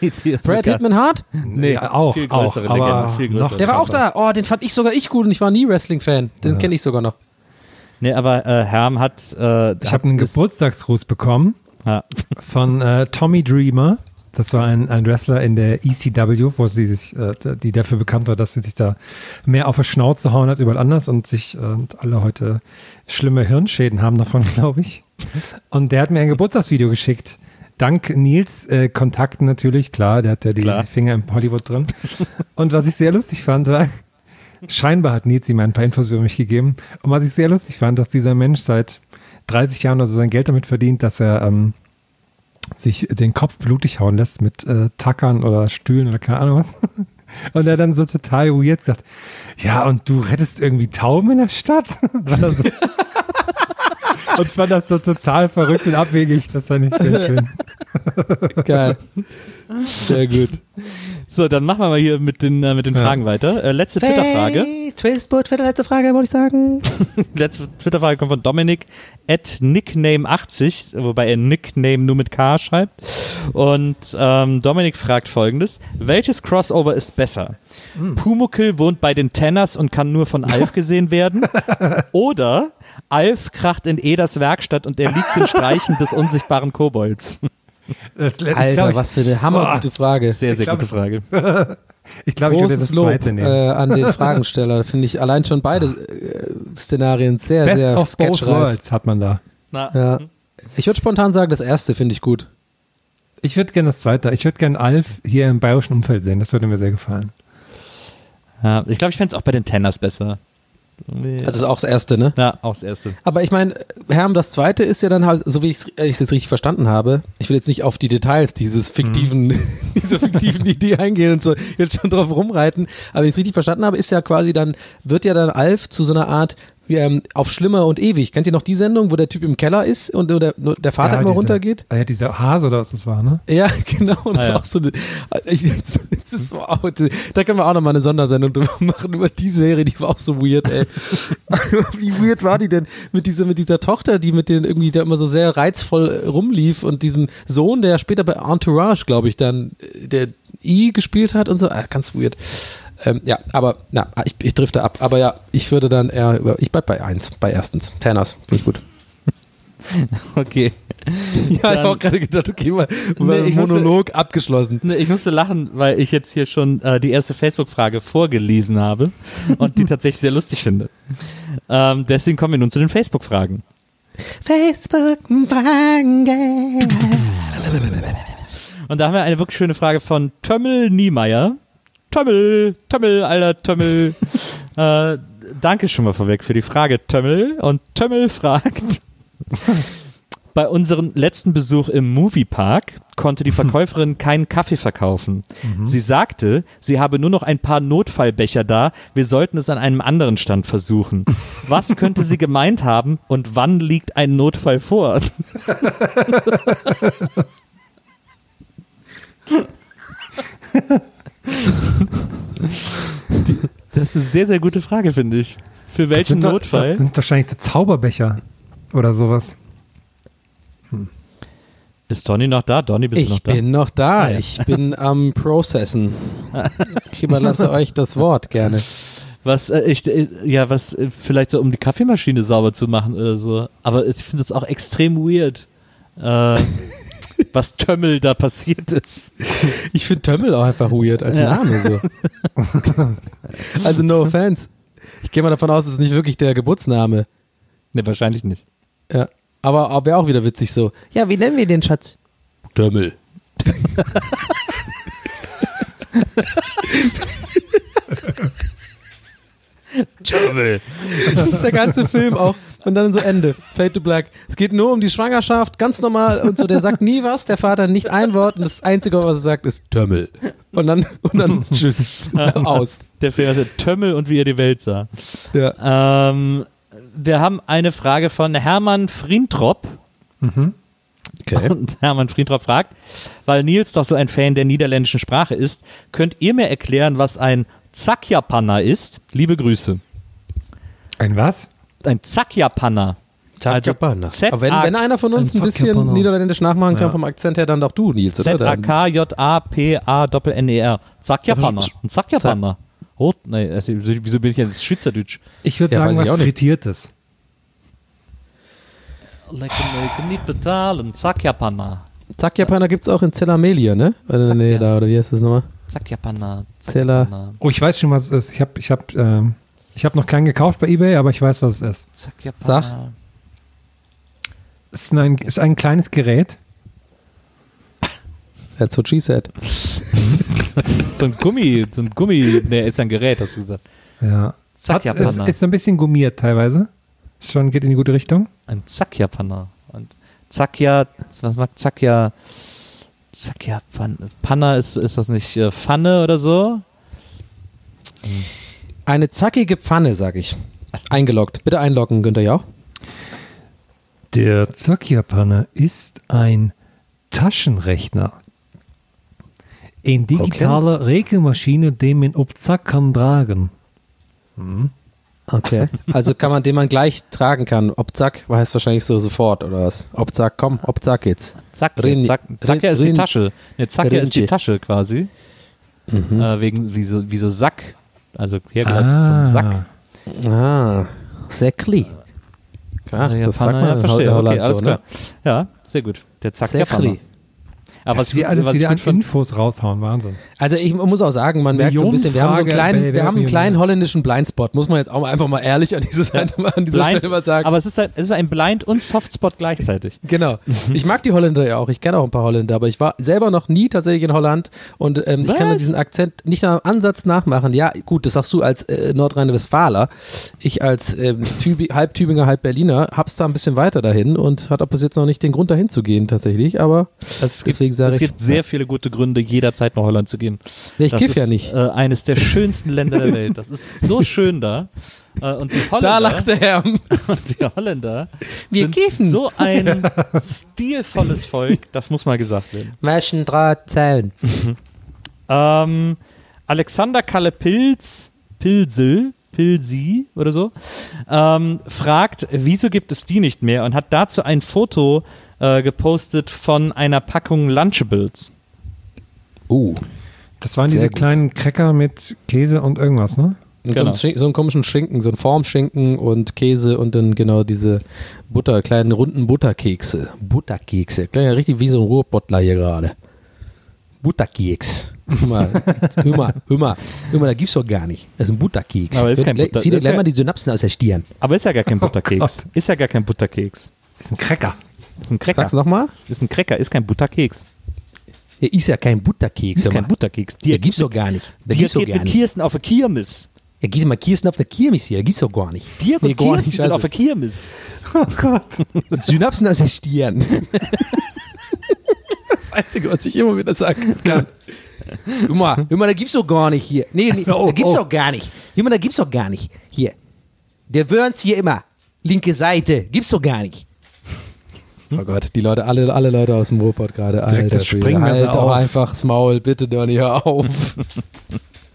S3: die, die
S1: Brad Hitman Hart?
S3: Nee,
S2: Ja, auch,
S3: viel größere
S2: auch,
S3: Legende,
S2: aber
S3: viel größere.
S2: noch
S1: Der war auch da. Oh, den fand ich sogar ich gut und ich war nie Wrestling-Fan. Den kenne ich sogar noch.
S3: Nee, aber äh, Herm hat. Äh,
S2: Ich habe einen Geburtstagsgruß bekommen
S3: Ja.
S2: von äh, Tommy Dreamer. Das war ein, ein Wrestler in der ECW, wo sie sich, äh, die dafür bekannt war, dass sie sich da mehr auf die Schnauze hauen als überall anders und sich äh, und alle heute schlimme Hirnschäden haben davon, glaube ich. Und der hat mir ein Geburtstagsvideo geschickt. Dank Nils äh, Kontakten natürlich, klar, der hat ja die
S3: Klar.
S2: Finger im Hollywood drin. Und was ich sehr lustig fand, war, scheinbar hat Nils ihm ein paar Infos über mich gegeben. Und was ich sehr lustig fand, dass dieser Mensch seit 30 Jahren oder so sein Geld damit verdient, dass er ähm, sich den Kopf blutig hauen lässt mit äh, Tackern oder Stühlen oder keine Ahnung was. Und er dann so total weird gesagt, ja, und du rettest irgendwie Tauben in der Stadt? Er so. und fand das so total verrückt und abwegig. Das fand ich sehr schön.
S1: Geil. Sehr gut.
S3: So, dann machen wir mal hier mit den, äh, mit den. Fragen weiter. Äh, letzte Twitter-Frage.
S1: Hey, Twistboot für die letzte Frage, wollte ich sagen.
S3: Letzte Twitter-Frage kommt von Dominik at Nickname80, wobei er Nickname nur mit K schreibt. Und ähm, Dominik fragt folgendes: Welches Crossover ist besser? Pumuckl wohnt bei den Tenners und kann nur von Alf gesehen werden? Oder Alf kracht in Eders Werkstatt und er liegt den Streichen des unsichtbaren Kobolds?
S2: Das, ich
S1: Alter,
S2: glaub, ich,
S1: was für eine hammergute Frage.
S3: Sehr, sehr
S2: glaub,
S3: gute Frage.
S2: Ich glaube, ich würde das
S1: Großes Lob
S2: zweite nehmen.
S1: äh, an den Fragensteller. Finde ich allein schon beide äh, Szenarien sehr,
S2: Best
S1: sehr
S2: of both
S1: sketchreif.
S2: worlds hat man da.
S3: Na,
S1: Ja. Ich würde spontan sagen, das erste finde ich gut.
S2: Ich würde gerne das zweite. Ich würde gerne Alf hier im bayerischen Umfeld sehen. Das würde mir sehr gefallen.
S3: Ja, ich glaube, ich fände es auch bei den Tenners besser. Nee.
S1: Also ist auch das erste, ne?
S3: ja, auch das erste.
S1: Aber ich meine, Herm, das zweite ist ja dann halt, so wie ich es jetzt richtig verstanden habe, ich will jetzt nicht auf die Details dieses fiktiven, dieser fiktiven Idee eingehen und so jetzt schon drauf rumreiten, aber wenn ich es richtig verstanden habe, ist ja quasi dann, wird ja dann Alf zu so einer Art ähm, auf Schlimmer und ewig. Kennt ihr noch die Sendung, wo der Typ im Keller ist und nur der, nur der Vater
S2: Ja,
S1: immer
S2: diese-
S1: runtergeht?
S2: Ah, Ja, dieser Hase oder was das war, ne?
S1: Ja, genau. Das
S3: Ah,
S1: ist
S3: ja.
S1: auch so eine, ich, das ist wow, da können wir auch nochmal eine Sondersendung drüber machen, über die Serie, die war auch so weird, ey. Wie weird war die denn mit dieser, mit dieser Tochter, die mit denen irgendwie da immer so sehr reizvoll äh, rumlief und diesem Sohn, der später bei Entourage, glaube ich, dann äh, der I gespielt hat und so, ah, ganz weird. Ähm, ja, aber na, ich, ich drifte ab. Aber ja, ich würde dann eher, über- ich bleib bei eins, bei erstens. Tanners, finde ich gut.
S3: Okay.
S1: Ja, ich habe auch gerade gedacht, okay, mal,
S3: Nee, ich musste-
S1: Monolog abgeschlossen.
S3: Ne, ich musste lachen, weil ich jetzt hier schon äh, die erste Facebook-Frage vorgelesen habe und die tatsächlich sehr lustig finde. Ähm, deswegen kommen wir nun zu den Facebook-Fragen.
S1: Facebook-Fragen.
S3: Und da haben wir eine wirklich schöne Frage von Tömmel Niemeyer. Tömmel, Tömmel, alter Tömmel. äh, danke schon mal vorweg für die Frage, Tömmel. Und Tömmel fragt, bei unserem letzten Besuch im Moviepark konnte die Verkäuferin keinen Kaffee verkaufen. Sie sagte, sie habe nur noch ein paar Notfallbecher da, wir sollten es an einem anderen Stand versuchen. Was könnte sie gemeint haben und wann liegt ein Notfall vor? Die, das ist eine sehr, sehr gute Frage, finde ich. Für
S2: Das
S3: welchen
S2: sind doch-
S3: Notfall?
S2: Das sind wahrscheinlich so Zauberbecher oder sowas.
S3: Ist Donny noch da? Donny, bist du noch
S1: Ich
S3: da?
S1: bin noch da.
S3: Ah, ja.
S1: Ich bin am Processen. Ich überlasse euch das Wort gerne.
S3: Was, äh, ich, äh, ja, was, äh, vielleicht so, um die Kaffeemaschine sauber zu machen oder so. Aber ich finde es auch extrem weird, äh, was Tömmel da passiert ist.
S1: Ich finde Tömmel auch einfach weird als
S3: Ja.
S1: Name so. also no offense. Ich gehe mal davon aus, es ist nicht wirklich der Geburtsname.
S3: Ne, wahrscheinlich nicht.
S1: Ja. Aber, aber wäre auch wieder witzig so. Ja, wie nennen wir den Schatz? Tömmel.
S3: Tömmel.
S1: Das ist der ganze Film auch. Und dann so Ende. Fade to Black. Es geht nur um die Schwangerschaft, ganz normal. Und so, der sagt nie was, der Vater nicht ein Wort. Und das Einzige, was er sagt, ist Tömmel. Und dann, und dann tschüss. Aus.
S3: Der Film heißt Tömmel und wie er die Welt sah.
S1: Ja.
S3: Ähm, wir haben eine Frage von Hermann Frientrop.
S1: Okay.
S3: Und Hermann Friedrich fragt, weil Nils doch so ein Fan der niederländischen Sprache ist, könnt ihr mir erklären, was ein Zack-Japaner ist, liebe Grüße.
S2: Ein was?
S3: Ein Zack-Japaner. Also
S1: Japaner.
S3: Z-
S1: Aber wenn, wenn einer von uns
S2: ein
S1: ein bisschen
S2: Zack-Japaner.
S1: niederländisch nachmachen kann
S2: Ja.
S1: vom Akzent her, dann doch du, Nils, oder? Dann-
S3: Z-A-K-J-A-P-A-N-E-R. Zack-Japaner. Ein Zack-Japaner. Rot, nee, also, wieso bin ich jetzt Schweizerdeutsch?
S2: Ich würde
S1: Ja,
S2: sagen, was. Frittiertes.
S3: Lecker, lecker, nicht bezahlen. Zack-Japaner.
S1: Zack Japaner gibt es auch in Zellamelia, ne? Oder
S3: Zack,
S1: nee, da, oder wie heißt das nochmal?
S3: Zack-Japaner. Zack-Japaner.
S2: Oh, ich weiß schon, was es ist. Ich habe ich hab, ähm, ich hab noch keinen gekauft bei Ebay, aber ich weiß, was es ist.
S3: Zack-Japaner.
S2: Es ist ein, ist ein kleines Gerät.
S1: That's what she said.
S3: So ein Gummi, so ein Gummi, ne, ist ein Gerät, hast du gesagt.
S2: Ja. Hat, ist, ist so ein bisschen gummiert teilweise. Ist schon, geht in die gute Richtung.
S3: Ein Zack-Japaner. Und Zack-Ja, was macht Zack-Ja? Zack-Ja, Pan Panna, ist, ist das nicht äh, Pfanne oder so?
S1: Eine zackige Pfanne, sag ich. Eingeloggt. Bitte einloggen, Günther Jauch.
S2: Der Zack-Japaner ist ein Taschenrechner. Eine digitale Rechenmaschine, die man auf Zack kann tragen.
S1: Okay. Also kann man, den man gleich tragen kann. Ob zack, heißt wahrscheinlich so sofort oder was? Ob zack, komm, ob zack jetzt.
S3: Zack,
S1: Rin-
S3: Zack, Zack ist die Tasche. Ne, Zack ist die. Tasche quasi.
S1: Mhm.
S3: Äh, wegen, wie so, wie so Sack. Also hergeleitet vom Sack.
S1: Ah, Säckli. Klar,
S3: Also
S1: das sagt man
S3: ja, verstehe. Okay,
S1: so,
S3: alles
S1: ne?
S3: klar. Ja, sehr gut. Der Zack Japaner. Aber
S2: Was
S3: was,
S2: wir alles
S3: was
S2: wieder an Infos raushauen, Wahnsinn.
S1: Also ich muss auch sagen, man merkt so ein bisschen, wir haben so einen kleinen, wir haben einen kleinen holländischen Blindspot, muss man jetzt auch mal einfach mal ehrlich an dieser Seite mal an dieser
S3: Blind,
S1: Stelle mal sagen.
S3: aber es ist, ein, es ist ein Blind- und Softspot gleichzeitig.
S1: Genau. Ich mag die Holländer ja auch. Ich kenne auch ein paar Holländer, aber ich war selber noch nie tatsächlich in Holland und ähm, ich kann diesen Akzent nicht am Ansatz nachmachen. Ja, gut, das sagst du als äh, Nordrhein-Westfaler. Ich als ähm, Tübi, halb Tübinger, halb Berliner hab's da ein bisschen weiter dahin und hat auch bis jetzt noch nicht den Grund dahin zu gehen tatsächlich. Aber
S3: Es
S1: Deswegen
S3: gibt,
S1: sag
S3: es
S1: ich-
S3: gibt sehr viele gute Gründe, jederzeit nach Holland zu gehen.
S1: Ich
S3: Das
S1: kiff
S3: ist,
S1: ja nicht.
S3: Äh, eines der schönsten Länder der Welt. Das ist so schön da. Äh, und die Holländer,
S1: da lacht der Herr.
S3: und die Holländer
S1: Wir
S3: sind
S1: kiffen.
S3: so ein stilvolles Volk. Das muss mal gesagt werden.
S1: Maschendrahtzellen.
S3: Ähm, Alexander Kalle Pilz, Pilsel, Pilsi oder so, ähm, fragt, wieso gibt es die nicht mehr und hat dazu ein Foto äh, gepostet von einer Packung Lunchables.
S1: Uh.
S2: Das waren diese
S1: gut.
S2: kleinen Cracker mit Käse und irgendwas, ne?
S1: Und
S3: Genau.
S1: so, einen, so einen komischen Schinken, so einen Formschinken und Käse und dann genau diese Butter, kleinen runden Butterkekse. Butterkekse. Klingt ja richtig wie so ein Ruhrbottler hier gerade. Butterkeks. Hör mal, hör mal, hör mal, hör mal, da gibt's doch gar nicht. Das ist ein Butterkeks.
S3: Aber ist kein Butter-
S1: Zieh dir gleich
S3: ja-
S1: mal die Synapsen aus der Stirn.
S3: Aber ist ja gar kein Butterkeks. Ist ja gar kein Butterkeks.
S2: Ist ein Cracker.
S3: Ist ein Cracker.
S1: Sag's nochmal.
S3: Ist ein Cracker, ist kein Butterkeks.
S1: Ja, ist ja kein Butterkeks.
S3: Ist kein. Butterkeks.
S1: Der gibt's doch gar nicht. Der gibt's doch gar nicht.
S3: Kirsten auf der Kirmes.
S1: Ja, gieß mal Kirsten auf der Kirmes hier. Der gibt's doch gar nicht.
S3: Dir
S1: Nee,
S3: Kirsten
S1: nicht,
S3: sind auf
S1: scheiße.
S3: der Kirmes.
S1: Synapsen aus der Stirn. das Einzige, was ich immer wieder sagen kann. Hör mal, da gibt's doch gar nicht hier. Nee, nee
S2: Oh,
S1: da gibt's
S2: oh.
S1: doch gar nicht. Mal, da gibt's doch gar nicht. Hier. Der Wörns hier immer. Linke Seite. Gibt's doch gar nicht. Oh Gott, die Leute, alle, alle Leute aus dem Ruhrpott gerade.
S2: Direkt
S1: Alter,
S2: das Springmesser
S1: halt doch
S2: auf.
S1: einfach das Maul, bitte, Donny, hör auf.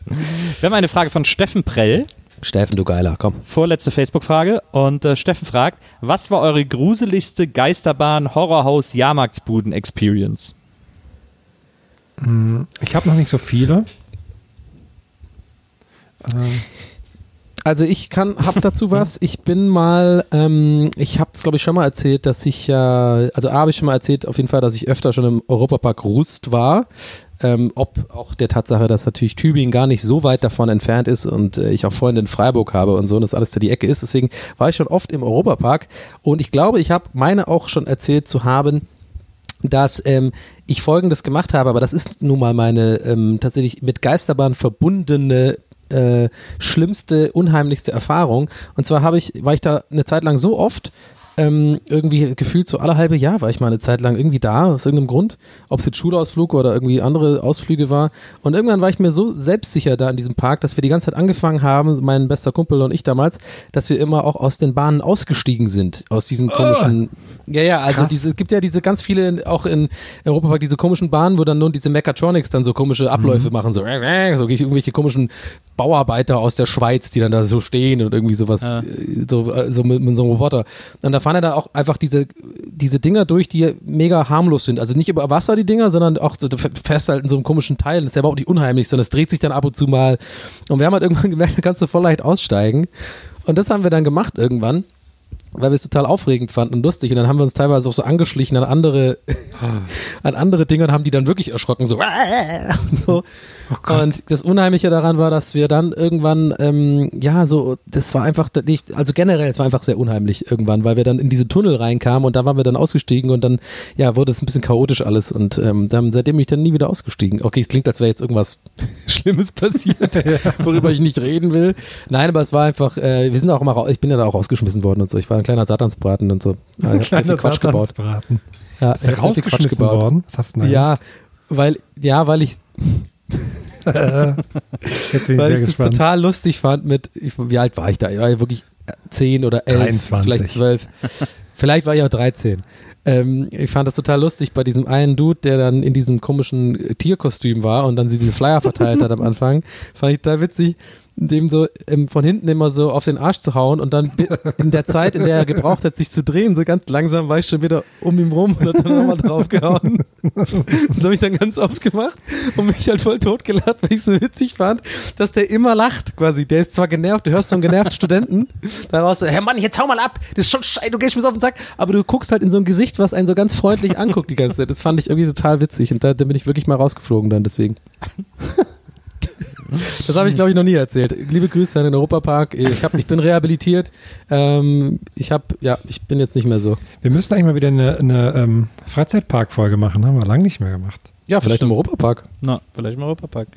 S3: Wir haben eine Frage von Steffen Prell.
S1: Steffen, du Geiler, komm.
S3: Vorletzte Facebook-Frage. Und äh, Steffen fragt, was war eure gruseligste Geisterbahn, Horrorhaus, Jahrmarktsbuden-Experience?
S2: Ich habe noch nicht so viele. Ähm,
S1: Also ich kann, hab dazu was. Ich bin mal, ähm, ich habe es glaube ich schon mal erzählt, dass ich ja, also A habe ich schon mal erzählt, auf jeden Fall, dass ich öfter schon im Europapark Rust war. Ähm, ob auch der Tatsache, dass natürlich Tübingen gar nicht so weit davon entfernt ist und äh, ich auch Freunde in Freiburg habe und so und das alles da die Ecke ist. Deswegen war ich schon oft im Europapark und ich glaube, ich habe meine auch schon erzählt zu haben, dass ähm, ich Folgendes gemacht habe, aber das ist nun mal meine ähm, tatsächlich mit Geisterbahn verbundene äh, schlimmste, unheimlichste Erfahrung. Und zwar habe ich, war ich da eine Zeit lang so oft, ähm, irgendwie gefühlt so alle halbe Jahr war ich mal eine Zeit lang irgendwie da, aus irgendeinem Grund, ob es jetzt Schulausflug oder irgendwie andere Ausflüge war. Und irgendwann war ich mir so selbstsicher da in diesem Park, dass wir die ganze Zeit angefangen haben, mein bester Kumpel und ich damals, dass wir immer auch aus den Bahnen ausgestiegen sind, aus diesen komischen, ja, ja, also
S2: Krass.
S1: diese, es gibt ja diese ganz viele, auch in Europapark, diese komischen Bahnen, wo dann nun diese Mechatronics dann so komische Abläufe machen, so, so irgendwelche komischen Bauarbeiter aus der Schweiz, die dann da so stehen und irgendwie sowas,
S3: Ja.
S1: äh, so, äh, so mit, mit so einem Roboter. Und da fahren ja dann auch einfach diese, diese Dinger durch, die mega harmlos sind. Also nicht über Wasser die Dinger, sondern auch so, fährst halt in so einem komischen Teil. Das ist ja überhaupt nicht unheimlich, sondern es dreht sich dann ab und zu mal. Und wir haben halt irgendwann gemerkt, da kannst du voll leicht aussteigen. Und das haben wir dann gemacht irgendwann weil wir es total aufregend fanden und lustig. Und dann haben wir uns teilweise auch so angeschlichen an andere, an andere Dinge und haben die dann wirklich erschrocken, so. und so. und das Unheimliche daran war, dass wir dann irgendwann, ähm, ja, so, das war einfach, also generell, es war einfach sehr unheimlich irgendwann, weil wir dann in diese Tunnel reinkamen und da waren wir dann ausgestiegen und dann, ja, wurde es ein bisschen chaotisch alles und ähm, dann, seitdem bin ich dann nie wieder ausgestiegen. Okay, es klingt, als wäre jetzt irgendwas Schlimmes passiert, worüber ich nicht reden will. Nein, aber es war einfach, äh, wir sind auch mal, ich bin ja da auch rausgeschmissen worden und so. Ich war ein kleiner Satansbraten und so. Ja, ich hab sehr viel Quatsch gebaut. Ja,
S2: Ist der rausgeschmissen
S1: gebaut.
S2: worden? Was hast du denn da
S1: Ja, weil, ja, weil ich?
S2: Jetzt bin ich
S1: weil ich das
S2: gespannt.
S1: total lustig fand mit, ich, wie alt war ich da? Ich war ja wirklich 10 oder 11,
S2: 23.
S1: vielleicht 12. vielleicht war ich auch 13. Ähm, ich fand das total lustig bei diesem einen Dude, der dann in diesem komischen Tierkostüm war und dann sie diese Flyer verteilt hat am Anfang. Fand ich total witzig, dem so ähm, von hinten immer so auf den Arsch zu hauen und dann in der Zeit, in der er gebraucht hat, sich zu drehen, so ganz langsam war ich schon wieder um ihn rum und hat dann nochmal draufgehauen. Das habe ich dann ganz oft gemacht und mich halt voll totgelacht, weil ich so witzig fand, dass der immer lacht quasi. Der ist zwar genervt, du hörst so einen genervten Studenten, daraus so, hey Mann, jetzt hau mal ab, das ist schon scheiße, du gehst mir so auf den Sack, aber du guckst halt in so ein Gesicht, was einen so ganz freundlich anguckt die ganze Zeit. Das fand ich irgendwie total witzig und da, da bin ich wirklich mal rausgeflogen dann deswegen. Das habe ich, glaube ich, noch nie erzählt. Liebe Grüße an den Europapark. Ich, hab, ich bin rehabilitiert. Ähm, ich habe, ja, ich bin jetzt nicht mehr so.
S2: Wir müssen eigentlich mal wieder eine, eine ähm, Freizeitpark-Folge machen. Haben wir lange nicht mehr gemacht.
S1: Ja, vielleicht im Europapark.
S3: Na, vielleicht im Europapark.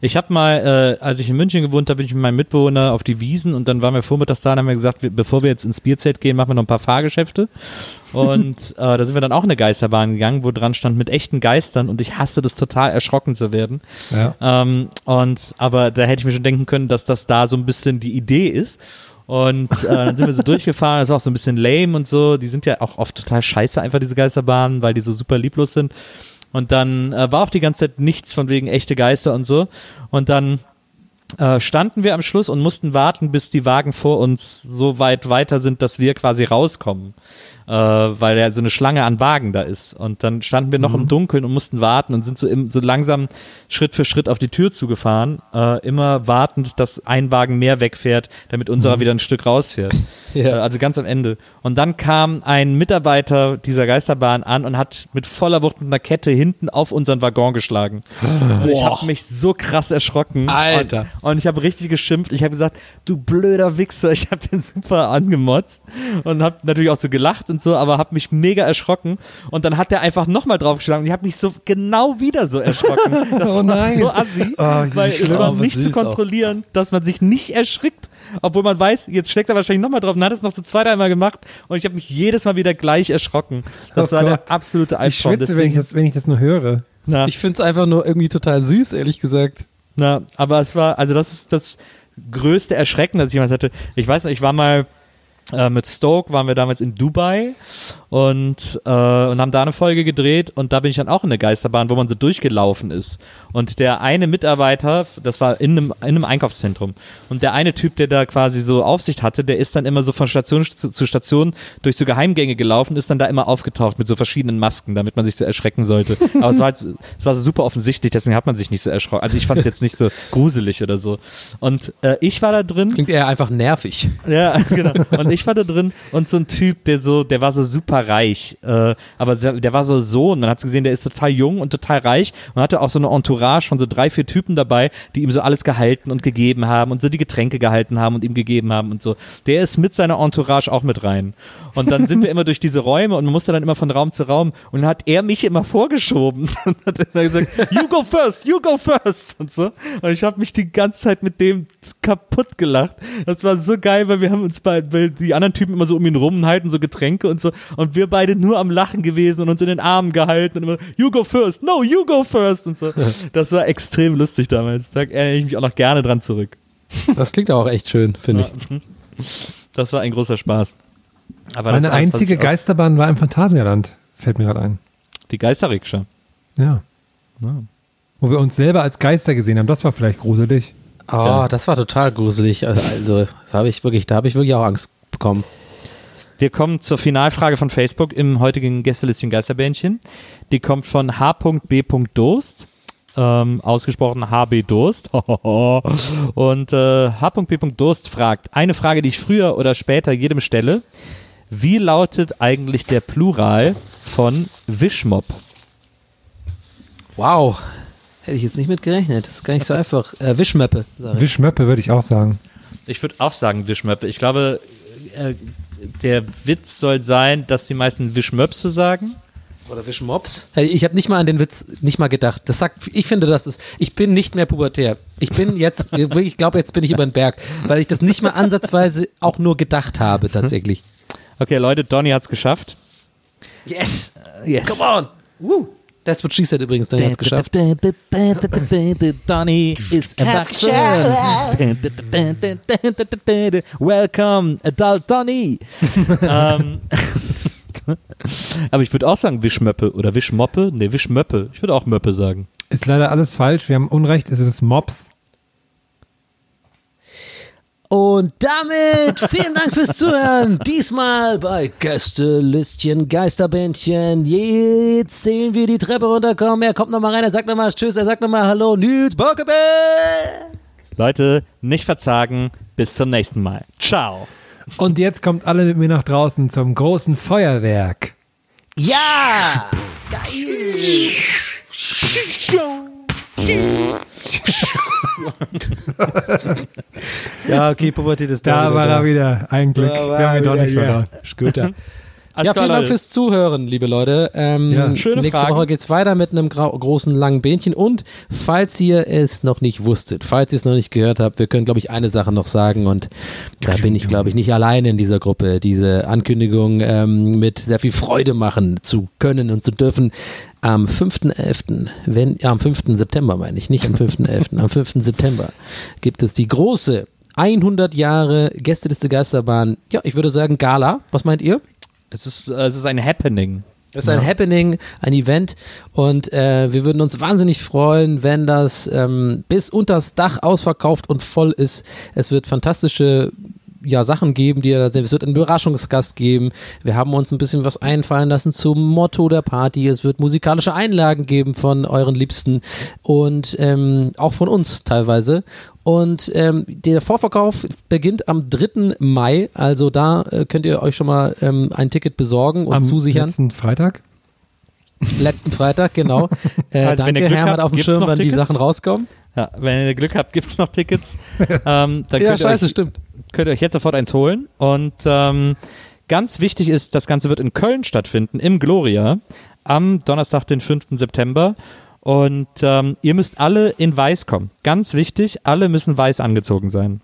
S3: Ich habe mal, äh, als ich in München gewohnt habe, bin ich mit meinem Mitbewohner auf die Wiesen und dann waren wir vormittags da und haben wir gesagt, wir, bevor wir jetzt ins Bierzelt gehen, machen wir noch ein paar Fahrgeschäfte. Und äh, da sind wir dann auch in eine Geisterbahn gegangen, wo dran stand mit echten Geistern und ich hasse das total erschrocken zu werden.
S2: Ja.
S3: Ähm, und aber da hätte ich mir schon denken können, dass das da so ein bisschen die Idee ist. Und äh, dann sind wir so durchgefahren, das ist auch so ein bisschen lame und so. Die sind ja auch oft total scheiße, einfach diese Geisterbahnen, weil die so super lieblos sind. Und dann äh, war auch die ganze Zeit nichts von wegen echte Geister und so. Und dann äh, standen wir am Schluss und mussten warten, bis die Wagen vor uns so weit weiter sind, dass wir quasi rauskommen. Äh, weil ja so eine Schlange an Wagen da ist. Und dann standen wir noch im Dunkeln und mussten warten und sind so, im, so langsam Schritt für Schritt auf die Tür zugefahren, äh, immer wartend, dass ein Wagen mehr wegfährt, damit unserer wieder ein Stück rausfährt.
S1: Ja.
S3: Äh, also ganz am Ende. Und dann kam ein Mitarbeiter dieser Geisterbahn an und hat mit voller Wucht mit einer Kette hinten auf unseren Waggon geschlagen. Und ich habe mich so krass erschrocken.
S1: Alter.
S3: Und, und ich habe richtig geschimpft. Ich habe gesagt, du blöder Wichser. Ich habe den super angemotzt und habe natürlich auch so gelacht und so, aber habe mich mega erschrocken. Und dann hat er einfach nochmal draufgeschlagen und ich habe mich so genau wieder so erschrocken. Das
S2: Oh
S3: war
S2: nein.
S3: so assi,
S2: Oh,
S3: weil es war nicht zu
S1: süß auch.
S3: kontrollieren, dass man sich nicht erschrickt, obwohl man weiß, jetzt schlägt er wahrscheinlich nochmal drauf und hat es noch so zwei, dreimal gemacht und ich habe mich jedes Mal wieder gleich erschrocken. Das
S2: Oh
S3: war der
S2: Gott.
S3: absolute
S2: Ich
S3: Albtraum.
S2: schwitze, wenn ich, das, wenn ich das nur höre.
S3: na,
S1: Ich finde es einfach nur irgendwie total süß, ehrlich gesagt.
S3: na, aber es war, also das ist das größte Erschrecken, das ich jemals hatte. Ich weiß noch, ich war mal äh, mit Stoke, waren wir damals in Dubai und, äh, und haben da eine Folge gedreht und da bin ich dann auch in der Geisterbahn, wo man so durchgelaufen ist. Und der eine Mitarbeiter, das war in einem, in einem Einkaufszentrum, und der eine Typ, der da quasi so Aufsicht hatte, der ist dann immer so von Station zu, zu Station durch so Geheimgänge gelaufen, ist dann da immer aufgetaucht mit so verschiedenen Masken, damit man sich so erschrecken sollte. Aber es war, halt, es war so super offensichtlich, deswegen hat man sich nicht so erschrocken. Also ich fand es jetzt nicht so gruselig oder so. Und äh, ich war da drin
S1: Klingt eher einfach nervig.
S3: ja, genau. Und ich war da drin und so ein Typ, der so, der war so super reich, äh, aber der, war so Sohn. Dann hat gesehen, der ist total jung und total reich und hatte auch so eine Entourage von so drei, vier Typen dabei, die ihm so alles gehalten und gegeben haben und so die Getränke gehalten haben und ihm gegeben haben und so. Der ist mit seiner Entourage auch mit rein. Und dann sind wir immer durch diese Räume und man musste dann immer von Raum zu Raum und dann hat er mich immer vorgeschoben und hat immer gesagt, you go first, you go first und so. Und ich habe mich die ganze Zeit mit dem kaputt gelacht. Das war so geil, weil wir haben uns bei, weil die anderen Typen immer so um ihn rum und halten so Getränke und so und wir beide nur am Lachen gewesen und uns in den Armen gehalten und immer, you go first, no, you go first und so. Das war extrem lustig damals. Da erinnere ich mich auch noch gerne dran zurück.
S1: Das klingt auch echt schön, finde ich.
S3: Das war ein großer Spaß. Aber
S2: Meine
S3: was
S2: einzige Geisterbahn war im Phantasialand. Fällt mir gerade ein.
S3: Die Geisterrikscha.
S2: Ja.
S3: Ja.
S2: Wo wir uns selber als Geister gesehen haben. Das war vielleicht gruselig.
S1: Oh,
S3: Tja.
S1: das war total gruselig. Also, also das habe ich wirklich, da habe ich wirklich auch Angst bekommen.
S3: Wir kommen zur Finalfrage von Facebook im heutigen Gästelistchen Geisterbähnchen. Die kommt von H.B. Durst. Ähm, ausgesprochen HB Durst. Und äh, H.B. Durst fragt, eine Frage, die ich früher oder später jedem stelle. Wie lautet eigentlich der Plural von Wischmopp?
S1: Wow. Hätte ich jetzt nicht mit gerechnet. Das ist gar nicht so einfach. Äh, Wischmöppe.
S2: Wischmöppe würde ich auch sagen.
S3: Ich würde auch sagen Wischmöppe. Ich glaube, äh, der Witz soll sein, dass die meisten Wischmöpse sagen.
S1: Oder Wischmops. Hey, ich habe nicht mal an den Witz nicht mal gedacht. Das sagt, ich finde, das ist, ich bin nicht mehr pubertär. Ich bin jetzt, ich glaube, jetzt bin ich über den Berg, weil ich das nicht mal ansatzweise auch nur gedacht habe, tatsächlich.
S3: Okay, Leute, Donny hat's geschafft.
S1: Yes!
S3: Yes.
S1: Come on! Woo! That's what she said übrigens, Donny hat's geschafft.
S3: Donny ist erwachsen. Welcome, Adult Donny. ähm, aber ich würde auch sagen Wischmöppe oder Wischmoppe. Ne, Wischmöppe. Ich würde auch Möppe sagen.
S2: Ist leider alles falsch. Wir haben Unrecht. Es ist Mops.
S1: Und damit vielen Dank fürs Zuhören. Diesmal bei Gästelistchen Geisterbändchen. Jetzt sehen wir die Treppe runterkommen. Er kommt nochmal rein, er sagt nochmal Tschüss, er sagt nochmal Hallo, Nils Bockebe.
S3: Leute, nicht verzagen. Bis zum nächsten Mal. Ciao.
S2: Und jetzt kommt alle mit mir nach draußen zum großen Feuerwerk.
S1: Ja! Ja, okay, Pubertät ist
S2: Da
S1: wieder
S2: war
S1: da.
S2: er wieder. Ein Glück.
S1: Da war
S2: Wir haben ihn
S1: er
S2: doch nicht
S1: wieder, ja.
S2: verloren.
S1: Guter.
S3: Alles
S1: ja,
S3: klar,
S1: vielen Dank fürs Zuhören, liebe Leute. Ähm,
S2: Ja.
S3: Schöne
S1: nächste
S3: Fragen.
S1: Woche geht's weiter mit einem großen langen Bähnchen. Und falls ihr es noch nicht wusstet, falls ihr es noch nicht gehört habt, wir können, glaube ich, eine Sache noch sagen. Und da bin ich, glaube ich, nicht alleine in dieser Gruppe, diese Ankündigung ähm, mit sehr viel Freude machen zu können und zu dürfen. Am 5.11., wenn, ja, am 5. September meine ich, nicht am 5.11., am 5. September gibt es die große 100 Jahre Gästeliste Geisterbahn, ja, ich würde sagen Gala. Was meint ihr?
S3: Es ist, äh, es ist ein Happening.
S1: Es ist ein Happening, ein Event und äh, wir würden uns wahnsinnig freuen, wenn das ähm, bis unters Dach ausverkauft und voll ist. Es wird fantastische ja, Sachen geben, die ihr da seht. Es wird einen Überraschungsgast geben. Wir haben uns ein bisschen was einfallen lassen zum Motto der Party. Es wird musikalische Einlagen geben von euren Liebsten und ähm, auch von uns teilweise. Und ähm, der Vorverkauf beginnt am 3. Mai. Also da äh, könnt ihr euch schon mal ähm, ein Ticket besorgen und
S2: Am
S1: zusichern.
S2: letzten Freitag.
S1: Letzten Freitag, genau. Äh,
S3: Also,
S1: danke, Hermann, auf dem Schirm, wann die? Sachen rauskommen.
S3: Ja, wenn ihr Glück habt, gibt es noch Tickets. ähm,
S1: Ja, scheiße,
S3: euch,
S1: stimmt.
S3: Könnt ihr euch jetzt sofort eins holen. Und ähm, ganz wichtig ist, das Ganze wird in Köln stattfinden, im Gloria, am Donnerstag, den 5. September. Und ähm, ihr müsst alle in weiß kommen. Ganz wichtig, alle müssen weiß angezogen sein.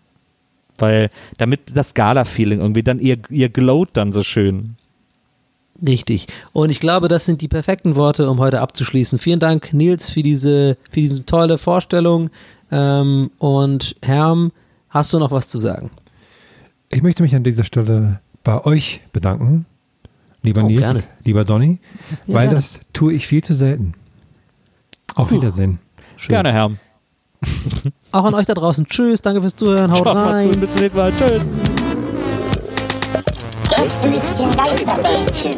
S3: Weil, damit das Gala-Feeling irgendwie dann, ihr, ihr glowt dann so schön.
S1: Richtig. Und ich glaube, das sind die perfekten Worte, um heute abzuschließen. Vielen Dank, Nils, für diese, für diese tolle Vorstellung. Ähm, und Herm, hast du noch was zu sagen?
S2: Ich möchte mich an dieser Stelle bei euch bedanken, lieber
S1: Oh,
S2: Nils,
S1: gerne.
S2: lieber Donny,
S1: Ja,
S2: weil
S1: gerne.
S2: das tue ich viel zu selten. Auf Wiedersehen.
S3: Gerne, Herr.
S1: Auch an euch da draußen. Tschüss, danke fürs Zuhören. Haut
S3: Ciao,
S1: rein.
S3: bis zum nächsten Mal. Tschüss.
S4: Gästelistchen Geisterbällchen.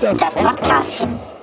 S4: Das Podcastchen.